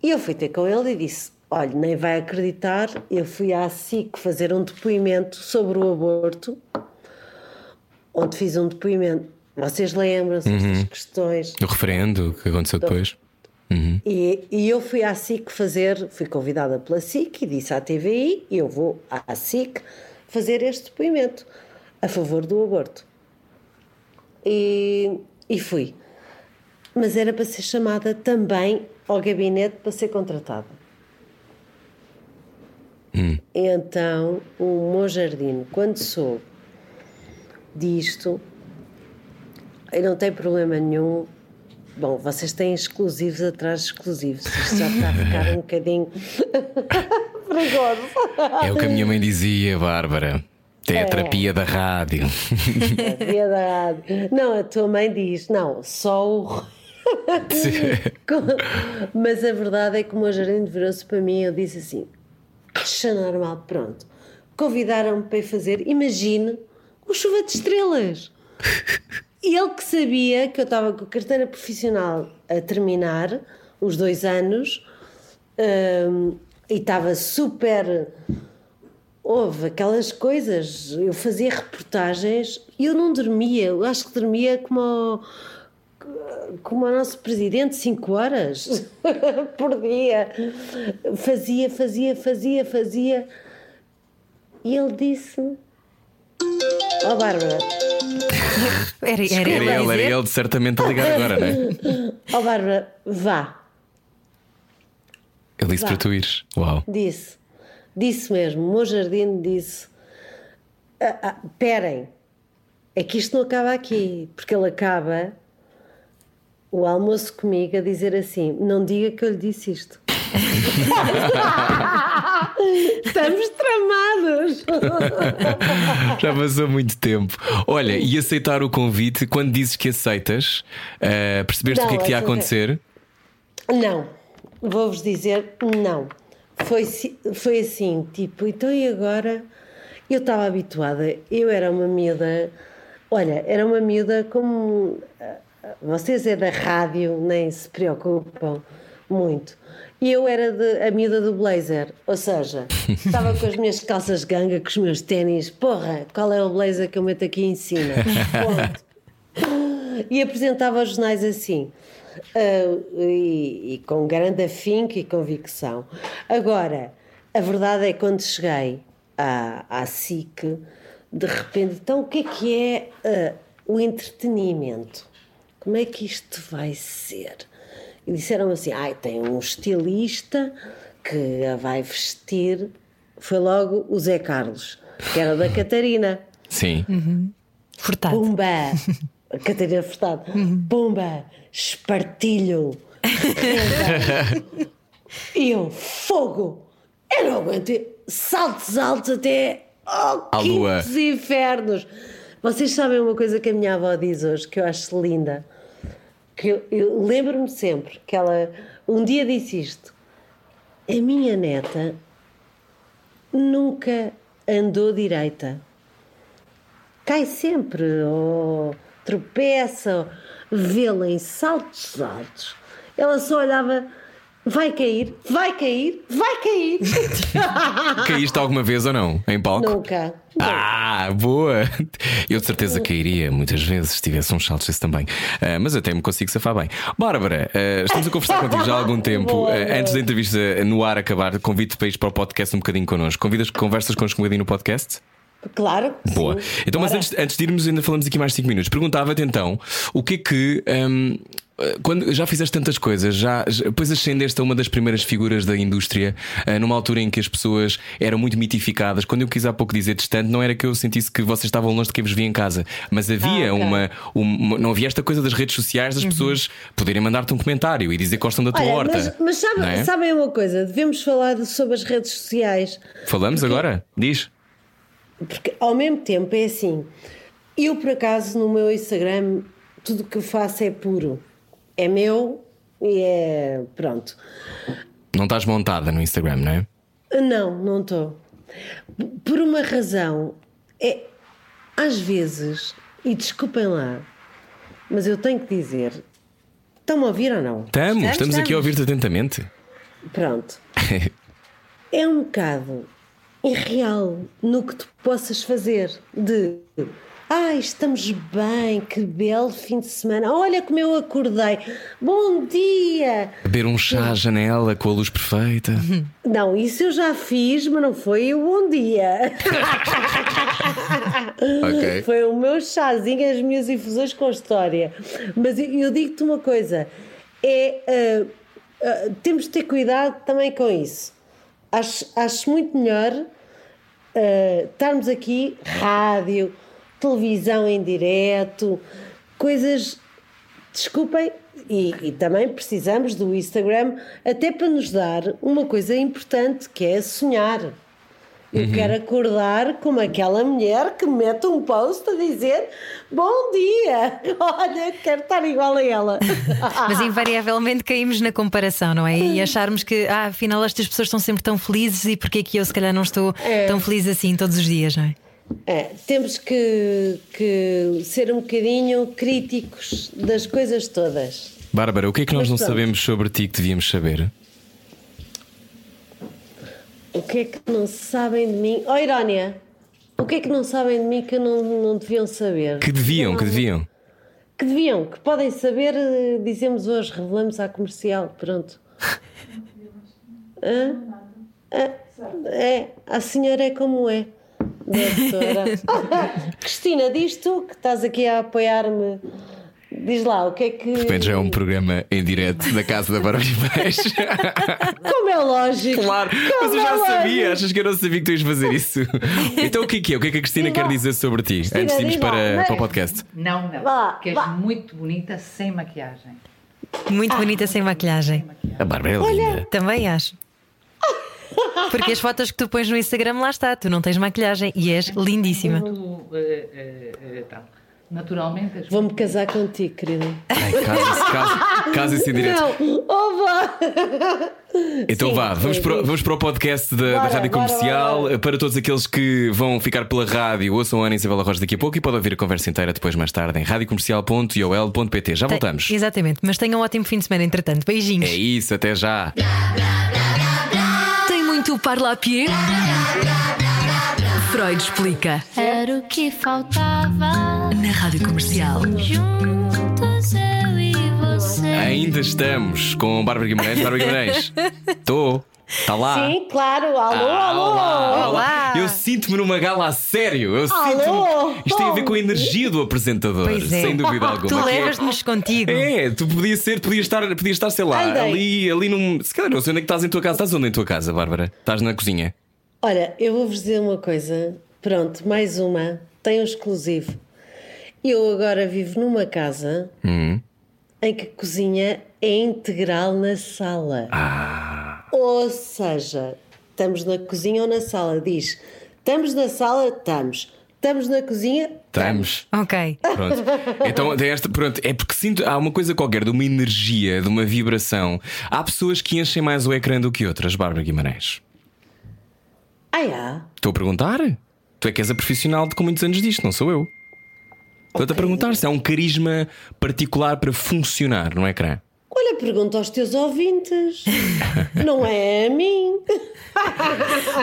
E eu fui ter com ele e disse: Olha, nem vai acreditar, eu fui à SIC fazer um depoimento sobre o aborto, onde fiz um depoimento Vocês lembram-se destas questões. O referendo que aconteceu depois. E, e eu fui à SIC fazer, fui convidada pela SIC e disse à TVI: eu vou à SIC fazer este depoimento a favor do aborto. E, e fui. Mas era para ser chamada também ao gabinete para ser contratada. Então o Monjardino, quando soube disto, e não tem problema nenhum. Bom, vocês têm exclusivos atrás de exclusivos. Isto já está a ficar um <laughs> bocadinho <laughs> perigoso. É o que a minha mãe dizia, Bárbara. É a terapia da rádio. Havia da rádio. Não, a tua mãe diz, não, só o. <laughs> <laughs> Mas a verdade é que o meu jardim virou-se para mim e eu disse assim: acha normal, pronto. Convidaram-me para ir fazer, imagine, o Chuva de Estrelas. <laughs> E ele que sabia que eu estava com a carteira profissional a terminar, os dois anos, hum, e estava super. Houve aquelas coisas, eu fazia reportagens e eu não dormia, eu acho que dormia como como o nosso presidente, 5 horas <laughs> por dia. Fazia, fazia, fazia, fazia. E ele disse-me: Ó Bárbara, Era, era, Era ele era ele certamente a ligar agora, não é? <laughs> ó Bárbara, vá. Ele disse Vá. para tu ires. Uau. Disse, disse mesmo, o meu jardim disse: "Ah, ah, Esperem, é que isto não acaba aqui, porque ele acaba o almoço comigo a dizer assim: Não diga que eu lhe disse isto. <laughs> Estamos tramados. <laughs> Já passou muito tempo. Olha, e aceitar o convite, quando dizes que aceitas, eh, percebeste o que é que te ia Não, acontecer? Não, vou-vos dizer não. Foi, foi assim, tipo, então e agora? Eu estava habituada, eu era uma miúda, olha, era uma miúda como. ah, Vocês é da rádio, nem se preocupam muito. E eu era de- a miúda do blazer, ou seja, <laughs> estava com as minhas calças ganga, com os meus ténis, porra, qual é o blazer que eu meto aqui em cima? <laughs> Ponto e apresentava os jornais assim. Ah, e, e com grande afinco e convicção. Agora, a verdade é que quando cheguei à, à SIC, de repente, então o que é que é ah, o entretenimento? Como é que isto vai ser? E disseram assim: ai, tem um estilista que a vai vestir. Foi logo o Zé Carlos, que era da Catarina. Sim. Furtado. Pumba! Catarina Furtado. Pumba! Espartilho! <laughs> E eu, fogo! Eu não aguentei. Saltos altos até À lua. quintos infernos. Vocês sabem uma coisa que a minha avó diz hoje, que eu acho linda? Que eu, eu lembro-me sempre que ela um dia disse isto. A minha neta nunca andou direita cai sempre, ou tropeça, ou vê-la em saltos altos. Ela só olhava, vai cair, vai cair, vai cair. <laughs> Caíste alguma vez ou não? Em palco? Nunca. Ah, boa! Eu de certeza cairia muitas vezes se tivesse uns saltos desse também. Ah, mas até me consigo safar bem. Bárbara, ah, estamos a conversar contigo já há algum <laughs> tempo. Boa, boa. antes da entrevista no ar acabar, convido-te para ir para o podcast um bocadinho connosco. Convidas conversas connosco um bocadinho no podcast? Claro. Boa. sim. Então, mas antes, antes de irmos, ainda falamos aqui mais 5 minutos. Perguntava-te então o que é que. hum, quando já fizeste tantas coisas, já, já- depois ascendeste a uma das primeiras figuras da indústria, ah, numa altura em que as pessoas eram muito mitificadas. Quando eu quis há pouco dizer distante, não era que eu sentisse que vocês estavam longe de quem vos via em casa, mas havia Ah, ok. uma, uma- Não havia esta coisa das redes sociais das pessoas poderem mandar-te um comentário e dizer que gostam da tua Olha, horta. mas, mas sabe- é? sabem uma coisa? Devemos falar sobre as redes sociais. Falamos agora? Diz. Porque ao mesmo tempo é assim, eu por acaso no meu Instagram tudo o que eu faço é puro. É meu e é pronto. Não estás montada no Instagram, não é? Não, não estou. Por uma razão, é às vezes, e desculpem lá, mas eu tenho que dizer, estão-me a ouvir ou não? Estamos, estamos, Estamos, aqui a ouvir-te atentamente. Pronto. <laughs> É um bocado irreal no que tu possas fazer de Ai, estamos bem, que belo fim de semana. Olha como eu acordei. Bom dia! Beber um chá à janela com a luz perfeita. <laughs> Não, isso eu já fiz, mas não foi o bom dia. <laughs> Ok. Foi o meu chazinho, as minhas infusões com história. Mas eu, digo-te uma coisa: é, ah, ah, temos de ter cuidado também com isso. Acho, acho muito melhor ah, estarmos aqui, rádio, televisão em direto, coisas. Desculpem, e, e também precisamos do Instagram até para nos dar uma coisa importante que é sonhar. Eu quero acordar como aquela mulher que mete um post a dizer bom dia, <laughs> olha, quero estar igual a ela. <laughs> Mas invariavelmente caímos na comparação, não é? E acharmos que, ah, afinal, estas pessoas estão sempre tão felizes e porque é que eu, se calhar, não estou tão feliz assim todos os dias, não é? É, temos que, que ser um bocadinho críticos das coisas todas. Bárbara, o que é que nós Mas não pronto. sabemos sobre ti que devíamos saber? O que é que não sabem de mim? Oh, Irónia, o que é que não sabem de mim que não, não deviam saber? Que deviam, que deviam. Que deviam, que podem saber, eh, dizemos hoje, revelamos à comercial, pronto. Hã? Hã? É, a senhora é como é. <laughs> Doutora. <laughs> Cristina, diz tu que estás aqui a apoiar-me. Diz lá, o que é que. De repente já é um programa em direto da casa da Bárbara Guimarães. <laughs> Como é lógico. Claro, Como mas eu é já lógico. sabia, achas que eu não sabia que tu ias fazer isso? <laughs> Então o que é que é? O que é que a Cristina quer dizer sobre ti Cristina, antes de irmos lá. para, Vai. para o podcast? Não, não. Vá, Porque és vá. muito bonita sem maquiagem. Muito bonita sem maquiagem. A Bárbara é linda. Também acho. <laughs> Porque as fotos que tu pões no Instagram lá está, tu não tens maquilhagem e és lindíssima. Muito, eh, eh, eh, tal. Naturalmente, Vou-me casar contigo, querida. Ai, casa-se, casa- casa-se em direto. Não, vá. Então Sim, vá, vamos sim, para, vamos para o podcast da, da Bora, Rádio bora, Comercial. bora, Para todos aqueles que vão ficar pela rádio, ouçam a Ana Isabela Rocha daqui a pouco e podem ouvir a conversa inteira depois, mais tarde, em radiocomercial.iol.pt. Já voltamos. Tem- exatamente, mas tenham um ótimo fim de semana, entretanto. Beijinhos. É isso, até já. Muito parlapié? Freud explica. Era o que faltava. Na Rádio Comercial. Juntos eu e você. Ainda estamos com Bárbara Guimarães. Bárbara Guimarães, <laughs> estou. Está lá. Sim, claro. Alô, Ah, alô. olá, Olá. Eu sinto-me numa gala a sério. Eu Alô, sinto Isto tem a ver com a energia do apresentador, Pois é. sem dúvida <laughs> alguma. Tu que é- levas-nos contigo. É, tu podias ser, podias estar, podias estar, sei lá, Andei. ali, ali num. Se calhar não sei onde é que estás em tua casa. Estás onde em tua casa, Bárbara? Estás na cozinha? Olha, eu vou-vos dizer uma coisa. Pronto, mais uma. Tem um exclusivo. Eu agora vivo numa casa Hum. em que a cozinha é integral na sala. Ah. Ou seja, estamos na cozinha ou na sala. Diz, estamos na sala? Estamos. Estamos na cozinha? Estamos. Ok. Pronto. Então, desta, pronto, é porque sinto. Há uma coisa qualquer, de uma energia, de uma vibração. Há pessoas que enchem mais o ecrã do que outras, Bárbara Guimarães. Ah, é? Estou a perguntar? Tu é que és a profissional de com muitos anos disto, não sou eu. Estou-te a perguntar se há um carisma particular para funcionar no ecrã. Olha, pergunta aos teus ouvintes. <laughs> Não é a mim. <laughs>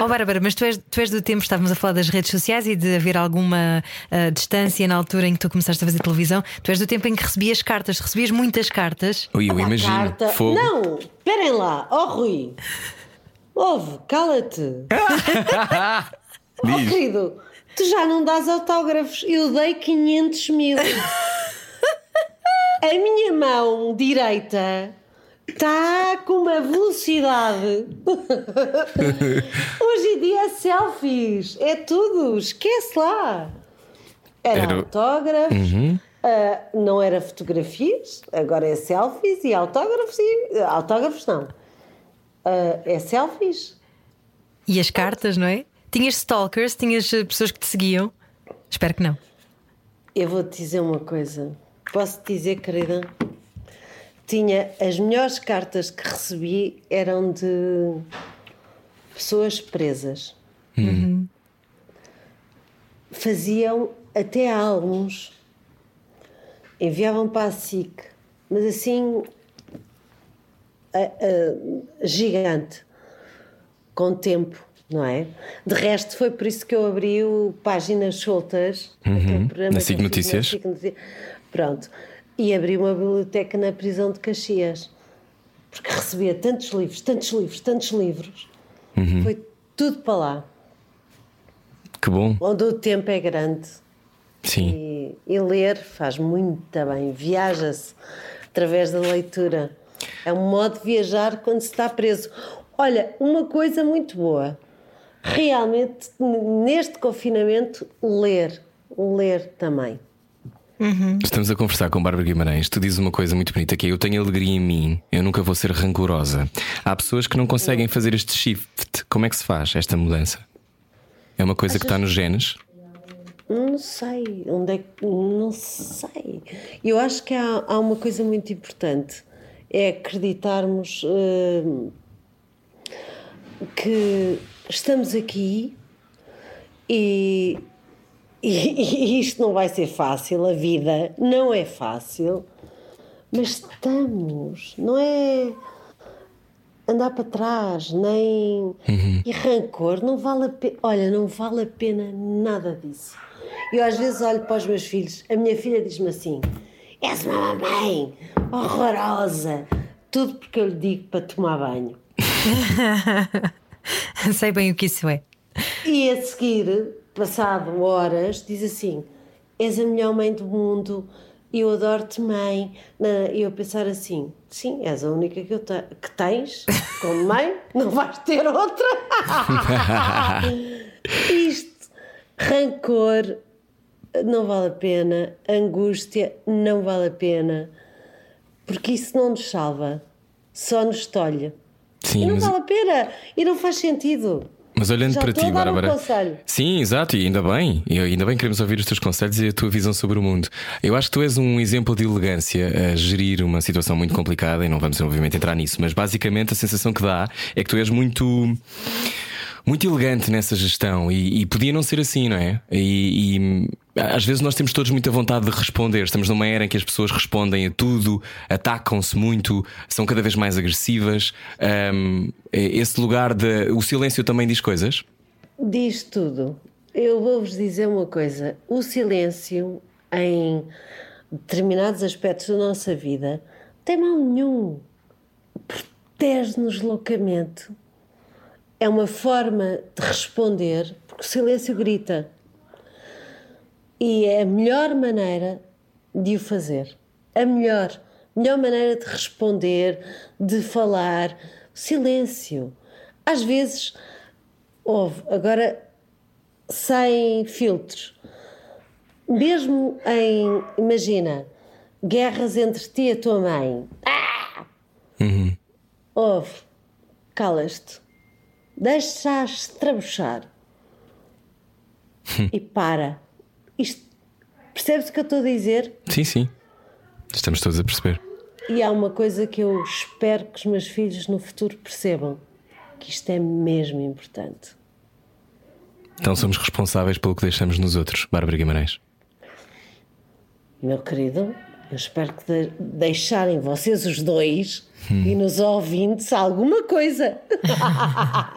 Oh, Bárbara, mas tu és, tu és do tempo, estávamos a falar das redes sociais e de haver alguma ah, distância na altura em que tu começaste a fazer televisão. Tu és do tempo em que recebias cartas, recebias muitas cartas. Ui, eu imagino. carta. Fogo. Não, esperem lá. Ó Rui. Ouve, cala-te. <laughs> Oh, querido, tu já não dás autógrafos. Eu dei 500 mil. A minha mão direita está com uma velocidade. <laughs> Hoje em dia é selfies, é tudo, esquece lá. Era, Era- autógrafos, ah, não era fotografias, agora é selfies e autógrafos e. Autógrafos não. Ah, é selfies. E as cartas, não é? Tinhas stalkers, tinhas eh, pessoas que te seguiam. Espero que não. Eu vou-te dizer uma coisa. Posso te dizer, querida? Tinha as melhores cartas que recebi eram de pessoas presas. Faziam até álbuns, enviavam para a SIC, mas assim a- a- gigante, com tempo. não é? De resto, foi por isso que eu abri o Páginas Soltas, Uhum. na SIC Notícias. Pronto. E abri uma biblioteca na prisão de Caxias, porque recebia tantos livros, tantos livros, tantos livros. Uhum. Foi tudo para lá, Que bom. onde o tempo é grande. Sim. E, e ler faz muito bem, viaja-se através da leitura. É um modo de viajar quando se está preso. Olha, uma coisa muito boa. Realmente, neste confinamento, ler. Ler também. Estamos a conversar com Bárbara Guimarães. Tu dizes uma coisa muito bonita que é eu tenho alegria em mim, eu nunca vou ser rancorosa. Há pessoas que não conseguem fazer este shift. Como é que se faz esta mudança? É uma coisa que está nos genes? Não sei, onde é que. Não sei. Eu acho que há, há uma coisa muito importante: é acreditarmos hum, que estamos aqui e, e, e isto não vai ser fácil, a vida não é fácil, mas estamos, não é andar para trás, nem. E rancor, não vale a pena. Olha, não vale a pena nada disso. Eu às vezes olho para os meus filhos, a minha filha diz-me assim: És uma mamãe horrorosa. Tudo porque eu lhe digo para tomar banho. <laughs> Sei bem o que isso é. E a seguir, passado horas, diz assim: És a melhor mãe do mundo, eu adoro-te, mãe. E eu pensar assim: Sim, és a única que, eu te- que tens como mãe, não vais ter outra. <laughs> Isto, rancor, não vale a pena, angústia, não vale a pena, porque isso não nos salva, só nos tolhe. E Sim, não mas, vale a pena e não faz sentido. Mas olhando Já para ti, a dar um Bárbara. conselho. Sim, exato, e ainda bem. E ainda bem que queremos ouvir os teus conselhos e a tua visão sobre o mundo. Eu acho que tu és um exemplo de elegância a gerir uma situação muito complicada e não vamos, obviamente, entrar nisso, mas basicamente a sensação que dá é que tu és muito. Muito elegante nessa gestão e, e podia não ser assim, não é? E, e, às vezes nós temos todos muita vontade de responder. Estamos numa era em que as pessoas respondem a tudo, atacam-se muito, são cada vez mais agressivas. Ahm, esse lugar de. O silêncio também diz coisas? Diz tudo. Eu vou-vos dizer uma coisa: o silêncio em determinados aspectos da nossa vida tem mal nenhum. Protege-nos loucamente. É uma forma de responder, porque o silêncio grita. E é a melhor maneira de o fazer. A melhor. Melhor maneira de responder, de falar. Silêncio. Às vezes, houve, agora sem filtros. Mesmo em, imagina, guerras entre ti e a tua mãe. Ah! Houve, calas-te, deixas-te trabuchar <laughs> e para. Isto, percebes o que eu estou a dizer? Sim, sim. Estamos todos a perceber. E há uma coisa que eu espero que os meus filhos no futuro percebam: que isto é mesmo importante. Então somos responsáveis pelo que deixamos nos outros, Bárbara Guimarães. Meu querido, eu espero que de- deixarem vocês os dois e nos ouvintes alguma coisa. <laughs>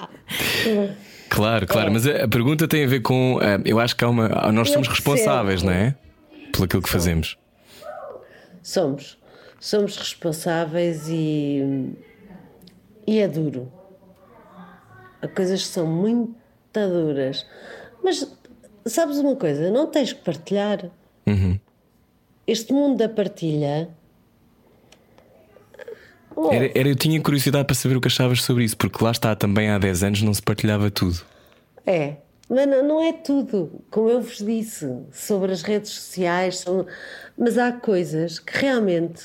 Claro, claro, mas a, pergunta tem a ver com. ah, eu acho que há uma. ah, Nós Eu somos responsáveis, não é? Pelo aquilo que fazemos. Somos. Somos responsáveis e. e é duro. Há coisas que são muito duras. Mas sabes uma coisa? Não tens que partilhar. Este mundo da partilha. Era, era- eu tinha curiosidade para saber o que achavas sobre isso, porque lá está, também há 10 anos não se partilhava tudo. É, mas não, não é tudo, como eu vos disse, sobre as redes sociais, são- mas há coisas que realmente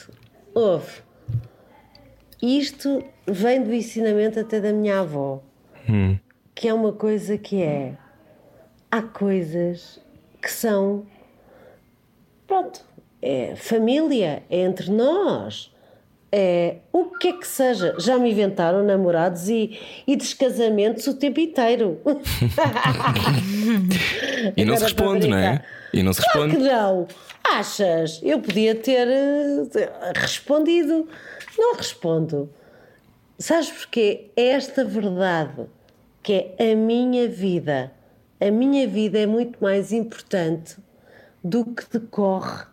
houve. Isto vem do ensinamento até da minha avó, que é uma coisa que é. Há coisas que são. Pronto, é família, é entre nós. É, o que é que seja, já me inventaram namorados e, e descasamentos o tempo inteiro. <laughs> E não se responde, não é? E não se Claro que responde. não. Achas? Eu podia ter eh, respondido. Não respondo. Sabes porquê? É esta verdade que é a minha vida. A minha vida é muito mais importante do que decorre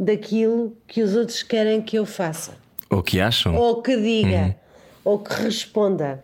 daquilo que os outros querem que eu faça. Ou que acham? Ou que diga, ou que responda.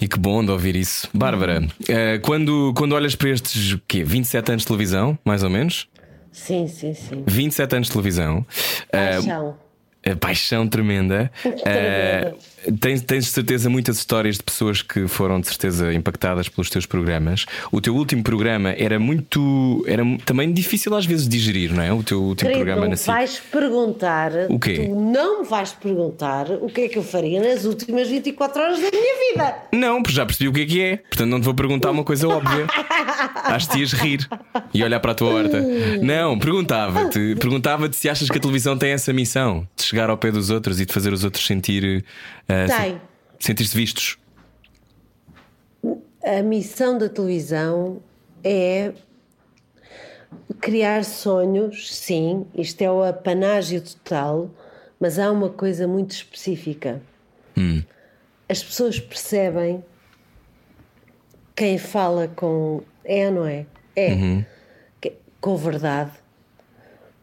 E que bom de ouvir isso. Bárbara, eh, quando, quando olhas para estes quê, 27 anos de televisão, mais ou menos? Sim, sim, sim. 27 anos de televisão. eh, Paixão. a paixão tremenda. Eh, tens, tens de certeza muitas histórias de pessoas que foram de certeza impactadas pelos teus programas. O teu último programa era muito. Era também difícil às vezes digerir, não é? O teu último Querido, programa não na SIC. vais perguntar. O quê? Tu não me vais perguntar o que é que eu faria nas últimas 24 horas da minha vida. Não, porque já percebi o que é que é. Portanto, não te vou perguntar uma coisa óbvia. Acho que ias rir e olhar para a tua horta. <laughs> Não, perguntava-te. Perguntava-te se achas que a televisão tem essa missão de chegar ao pé dos outros e de fazer os outros sentir. eh, Tem. se- Sentir-se vistos. A missão da televisão é criar sonhos, sim, isto é o apanágio total, mas há uma coisa muito específica. As pessoas percebem quem fala com. É ou não é? É. Que- Com verdade,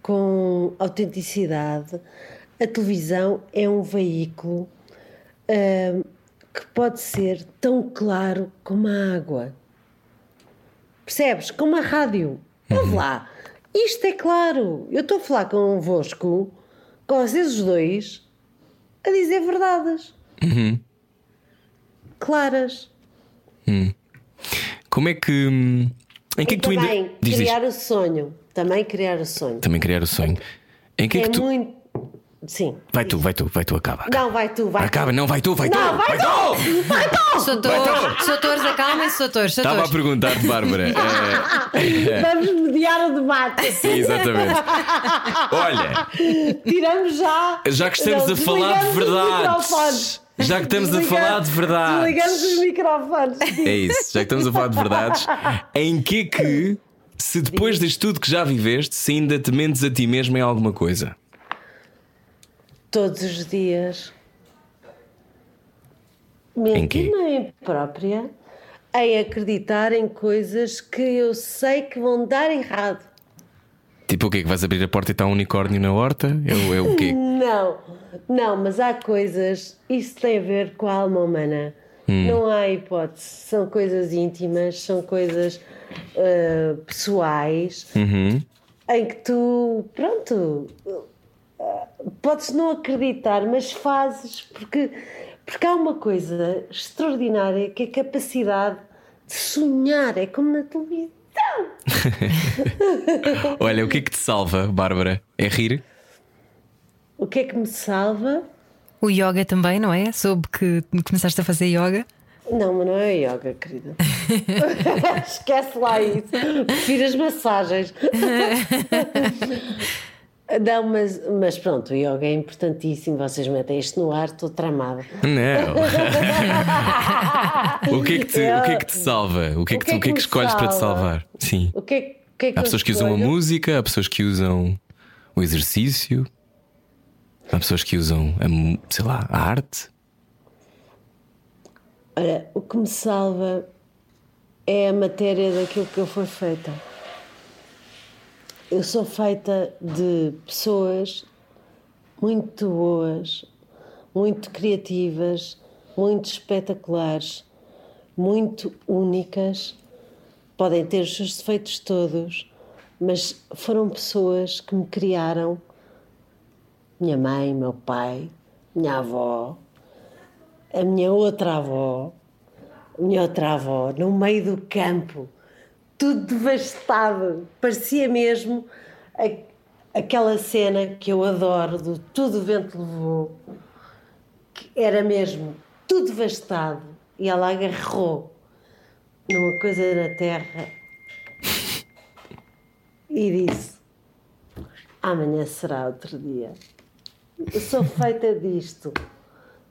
com autenticidade. A televisão é um veículo hum, que pode ser tão claro como a água. Percebes? Como a rádio. Ouve lá. Isto é claro. Eu estou a falar convosco, com vocês os dois, a dizer verdades. Claras. Como é que. hum, Em que é que tu ainda. também Diz, criar o sonho. Também criar o sonho. Também criar o sonho. Em que é é que tu. muito. Sim. Vai tu, vai tu, vai tu, acaba. Não, vai tu, vai Acaba, tu. não, vai tu, vai tu! Não, vai tu! Soutores, soutores, acalmem-se, soutores, Estava a perguntar-te, Bárbara. eh, <laughs> Vamos mediar o debate. sim, exatamente. Olha, Tiramos já. já que estamos Não, a falar de desligamos verdades. microfones. Já que estamos a Desliga- falar de verdades. Desligamos os microfones. É isso, já que estamos a falar de verdades, em que é que, se depois disto tudo que já viveste, se ainda te mentes a ti mesmo em alguma coisa? Todos os dias. Mentir-me a mim própria em acreditar em coisas que eu sei que vão dar errado. Tipo, o quê? Que vais abrir a porta e está um unicórnio na horta? É, o- é o quê? <laughs> Não, não, mas há coisas, isso tem a ver com a alma humana. Hum. Não há hipótese. São coisas íntimas, são coisas ah, pessoais Uhum. em que tu, pronto, podes não acreditar, mas fazes, porque, porque há uma coisa extraordinária que é a capacidade de sonhar. É como na televisão. <laughs> Olha, o que é que te salva, Bárbara? É rir? O que é que me salva? O yoga também, não é? Soube que começaste a fazer yoga. Não, mas não é yoga, querida. <laughs> Esquece lá isso. Prefiro as massagens. <laughs> Não, mas, mas pronto, o yoga é importantíssimo. Vocês metem isto no ar, estou tramada. Não. <laughs> o, que é que te, o que é que te salva? O que é que, O que tu- é o que, é que escolhes para te salva? salvar? Sim. O que é, o que, é que Há eu pessoas que usam a música, há pessoas que usam o exercício, há pessoas que usam, a, sei lá, a arte. Olha, o que me salva é a matéria daquilo que eu fui feita. Eu sou feita de pessoas muito boas, muito criativas, muito espetaculares, muito únicas. Podem ter os seus defeitos todos, mas foram pessoas que me criaram. Minha mãe, meu pai, minha avó, a minha outra avó, a minha outra avó, no meio do campo, tudo devastado. Parecia mesmo a- aquela cena que eu adoro, do Tudo o Vento Levou, que era mesmo tudo devastado. E ela agarrou numa coisa na terra e disse: Amanhã será outro dia. Eu sou feita disto.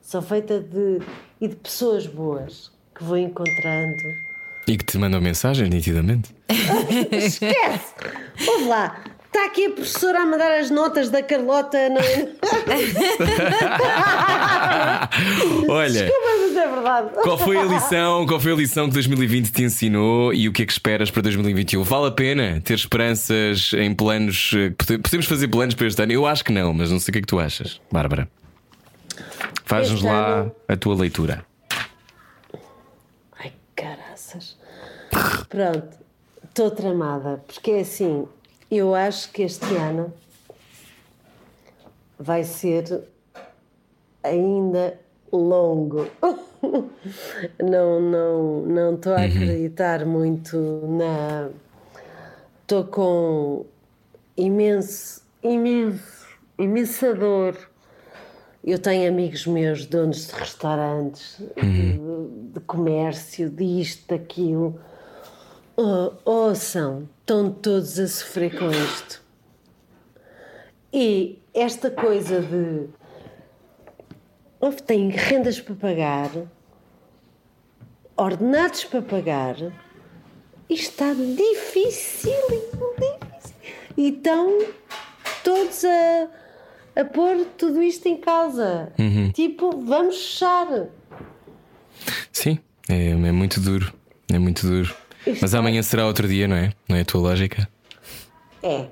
Sou feita de. e de pessoas boas que vou encontrando. E que te mandam mensagens, nitidamente. <laughs> Esquece! Ouve lá! Está aqui a professora a mandar as notas da Carlota. Não... é? <laughs> Olha, Desculpa, mas é verdade. qual foi a lição? Qual foi a lição que 2020 te ensinou e o que é que esperas para 2021? Vale a pena ter esperanças em planos? eh, pode- Podemos fazer planos para este ano? Eu acho que não, mas não sei o que é que tu achas, Bárbara. Faz-nos lá a tua leitura. Ai, caraças. Pronto, estou tramada, porque é assim, eu acho que este ano vai ser ainda longo. <laughs> Não, não, não estou a acreditar muito na. Estou com imenso, imenso, imensa dor. Eu tenho amigos meus, donos de restaurantes, de, de comércio, disto, daquilo. Oh, ouçam, estão todos a sofrer com isto. E esta coisa de. oh, Tem rendas para pagar, ordenados para pagar, isto está difícil, difícil. E estão todos a, a pôr tudo isto em causa. Tipo, vamos fechar. Sim, é, é muito duro. É muito duro. Mas amanhã será outro dia, não é? Não é a tua lógica? É.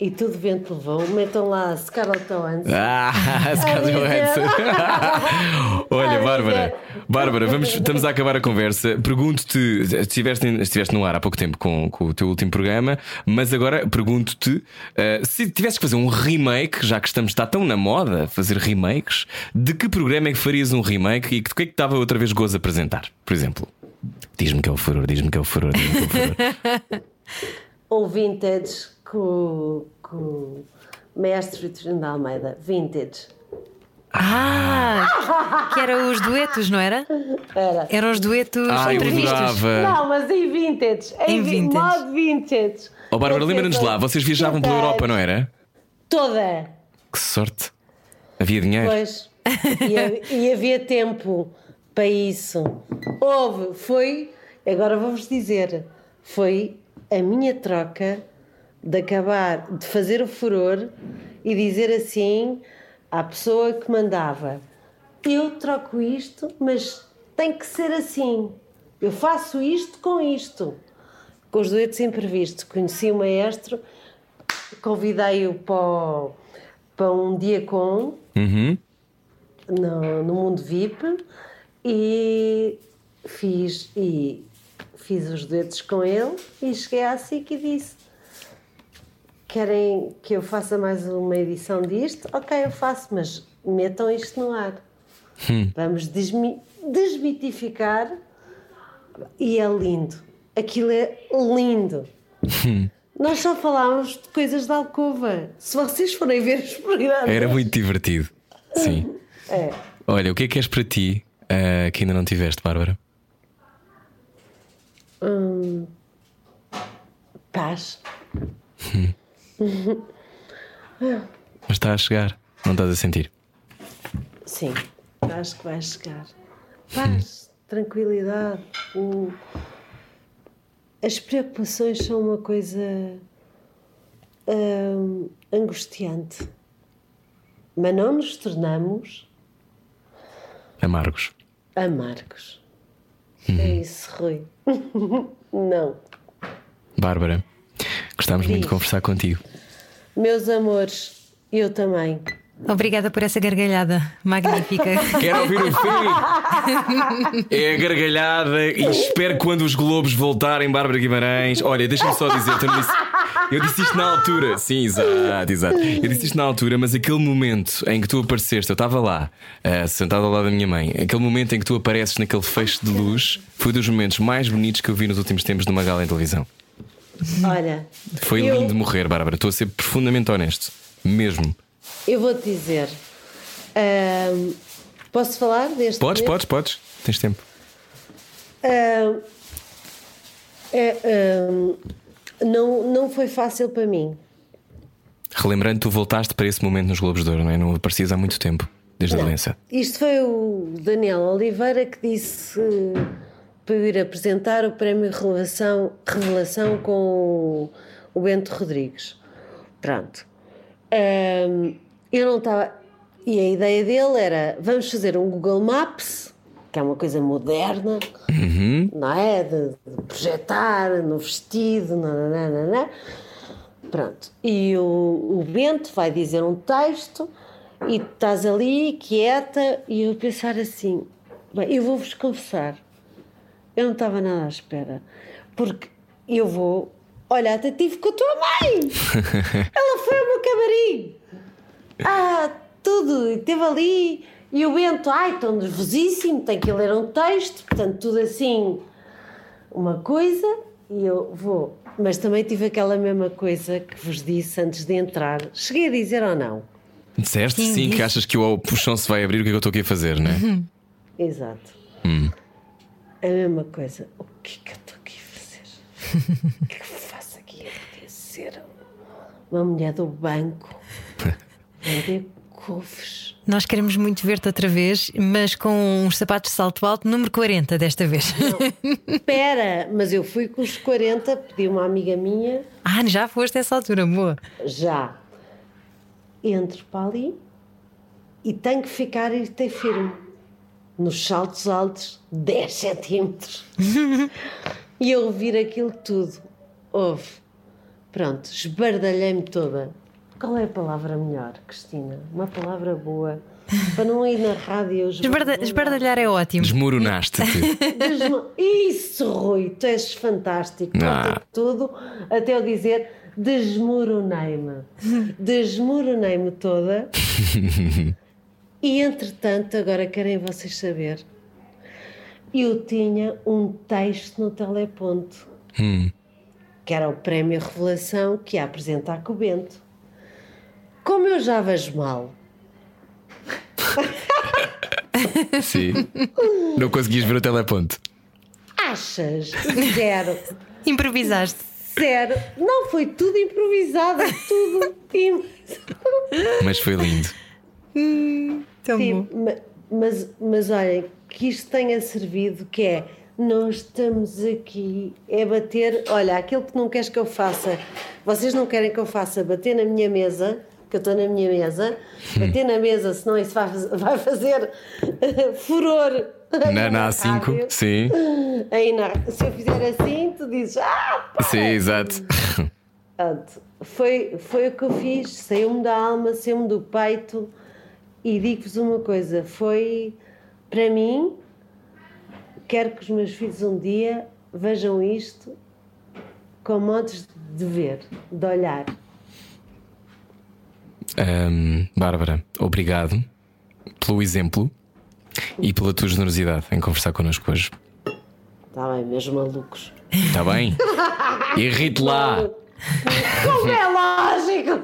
E tudo vento levou. Metam lá Scarlett Johansson. Ah, Scarlett. Johansson. <laughs> Olha, Bárbara. Bárbara, vamos, estamos a acabar a conversa. Pergunto-te, estiveste, estiveste no ar há pouco tempo com, com o teu último programa, mas agora pergunto-te eh, se tivesses que fazer um remake, já que estamos, está tão na moda fazer remakes, de que programa é que farias um remake e que, que é que estava outra vez gozo a apresentar? Por exemplo, diz-me que é o furor, diz-me que é o furor, diz-me que é o furor. Um <laughs> vintage com, com o mestre Vitorino de Almeida. Vintage. Ah! Que eram os duetos, não era? Era. Eram os duetos Ah, previstos. Não, mas em vintage. Em, Em vi- vintage. modo vintage. Oh, Bárbara, lembra-nos lá, vocês viajavam pela Europa, não era? Toda. Que sorte. Havia dinheiro. Pois. E, e havia tempo para isso. Houve, foi. Agora vou-vos dizer. Foi a minha troca de acabar de fazer o furor e dizer assim à pessoa que mandava: Eu troco isto, mas tem que ser assim. Eu faço isto com isto. Com os duetos imprevistos. Conheci o maestro, convidei-o para, para um dia com Uhum. no, no mundo VIP e fiz e fiz os dedos com ele e cheguei à SIC e disse querem que eu faça mais uma edição disto? Ok, eu faço, mas metam isto no ar. Vamos desmi- desmitificar e é lindo. Aquilo é lindo. Nós só falávamos de coisas da alcova. Se vocês forem ver os programas. Era muito divertido. Sim. É. Olha, o que é que és para ti ah, que ainda não tiveste, Bárbara? Hum, paz. <laughs> Mas está a chegar, não estás a sentir? Sim, acho que vai chegar. Paz, <laughs> tranquilidade. O- As preocupações são uma coisa hum, angustiante. Mas não nos tornamos Amargos. Amargos. É isso, Rui. <laughs> não. Bárbara, gostámos muito de conversar contigo. Meus amores, eu também. Obrigada por essa gargalhada magnífica. <laughs> Quero ouvir o fim! <laughs> É a gargalhada e espero que quando os Globos voltarem, Bárbara Guimarães. Olha, deixa-me só dizer, eu, não disse, eu disse isto na altura. Sim, exato, exato. Eu disse isto na altura, mas aquele momento em que tu apareceste, eu estava lá, eh, sentado ao lado da minha mãe, aquele momento em que tu apareces naquele feixe de luz, foi dos momentos mais bonitos que eu vi nos últimos tempos de uma gala em televisão. Olha, Foi eu, lindo morrer, Bárbara. Estou a ser profundamente honesto. Mesmo. eu vou-te dizer. hum, posso falar deste Podes, momento? podes, podes. Tens tempo. Ah, é, não, não foi fácil para mim. Relembrando, tu voltaste para esse momento nos Globos de Ouro, não é? Não aparecias há muito tempo, desde a Não. doença. Isto foi o Daniel Oliveira que disse para eu ir apresentar o prémio Revelação, Revelação com o, Bento Rodrigues. Pronto. Ahm, eu não estava. E a ideia dele era: vamos fazer um Google Maps, que é uma coisa moderna, não é? De, de projetar no vestido, nananana. Pronto. E o, o Bento vai dizer um texto e tu estás ali, quieta, e eu pensar assim: bem, eu vou-vos confessar, eu não estava nada à espera, porque eu vou. Olha, até tive com a tua mãe! <laughs> Ela foi ao meu camarim! Ah, tudo, e esteve ali, e o Bento, ai, tão nervosíssimo, tem que ler um texto, portanto, tudo assim, uma coisa, e eu vou. Mas também tive aquela mesma coisa que vos disse antes de entrar. Cheguei a dizer ou não? Disseste Sim, sim, que achas que o puxão se vai abrir, o que é que eu estou aqui a fazer, não é? Exato. Hum. A mesma coisa. O que é que eu estou aqui a fazer? O que é que eu faço aqui? Podia ser uma mulher do banco. <laughs> Vender couves. Nós queremos muito ver-te outra vez, mas com uns sapatos de salto alto, número 40 desta vez. Espera, mas eu fui com os 40, pedi uma amiga minha, ah, já foste a essa altura, boa. já. Entro para ali e tenho que ficar e ter firme. Nos saltos altos, 10 centímetros. <laughs> e eu ouvir aquilo tudo. Houve. Pronto, esbardalhei-me toda. Qual é a palavra melhor, Cristina? Uma palavra boa. Para não ir na rádio. Esbarda- Esbardalhar é ótimo. Desmoronaste-te. Desmo- Isso, Rui, tu és fantástico. Ah. Tudo até eu dizer desmoronei-me. Desmoronei-me toda. <laughs> e entretanto, agora querem vocês saber, eu tinha um texto no teleponto, que era o Prémio Revelação que ia apresentar com o Bento. Como eu já vejo mal, Sim. Não conseguias ver o teleponto. achas? Zero. Improvisaste. Zero. Não, foi tudo improvisado, tudo. Mas foi lindo. Tão Sim, bom. mas, mas olhem, que isto tenha servido, que é, nós estamos aqui, é bater, olha, aquilo que não queres que eu faça, vocês não querem que eu faça, bater na minha mesa, que eu estou na minha mesa, bater na mesa, senão isso vai, vai fazer <laughs> furor. Na, na A5, rádio. sim. Aí na, se eu fizer assim, tu dizes, ah, pá! Sim, exato. Pronto, foi, foi o que eu fiz, saiu-me da alma, saiu-me do peito e digo-vos uma coisa: foi para mim, quero que os meus filhos um dia vejam isto com modos de ver, de olhar. Ahm, Bárbara, obrigado pelo exemplo e pela tua generosidade em conversar connosco hoje. Está bem, meus malucos. Está bem? <laughs> Irrite lá! <laughs> Como é lógico!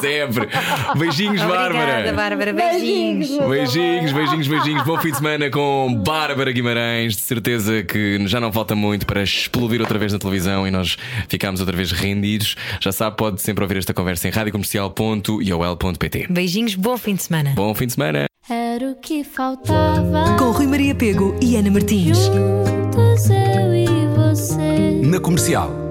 Sempre! Beijinhos, Obrigada, Bárbara! Bárbara. Beijinhos. Beijinhos, beijinhos, beijinhos. Bom fim de semana com Bárbara Guimarães. De certeza que já não falta muito para explodir outra vez na televisão e nós ficamos outra vez rendidos. Já sabe, pode sempre ouvir esta conversa em radiocomercial.iol.pt. Beijinhos, bom fim de semana. Bom fim de semana! Era o que faltava. Com Rui Maria Pego e Ana Martins. Juntos eu e você. Na comercial.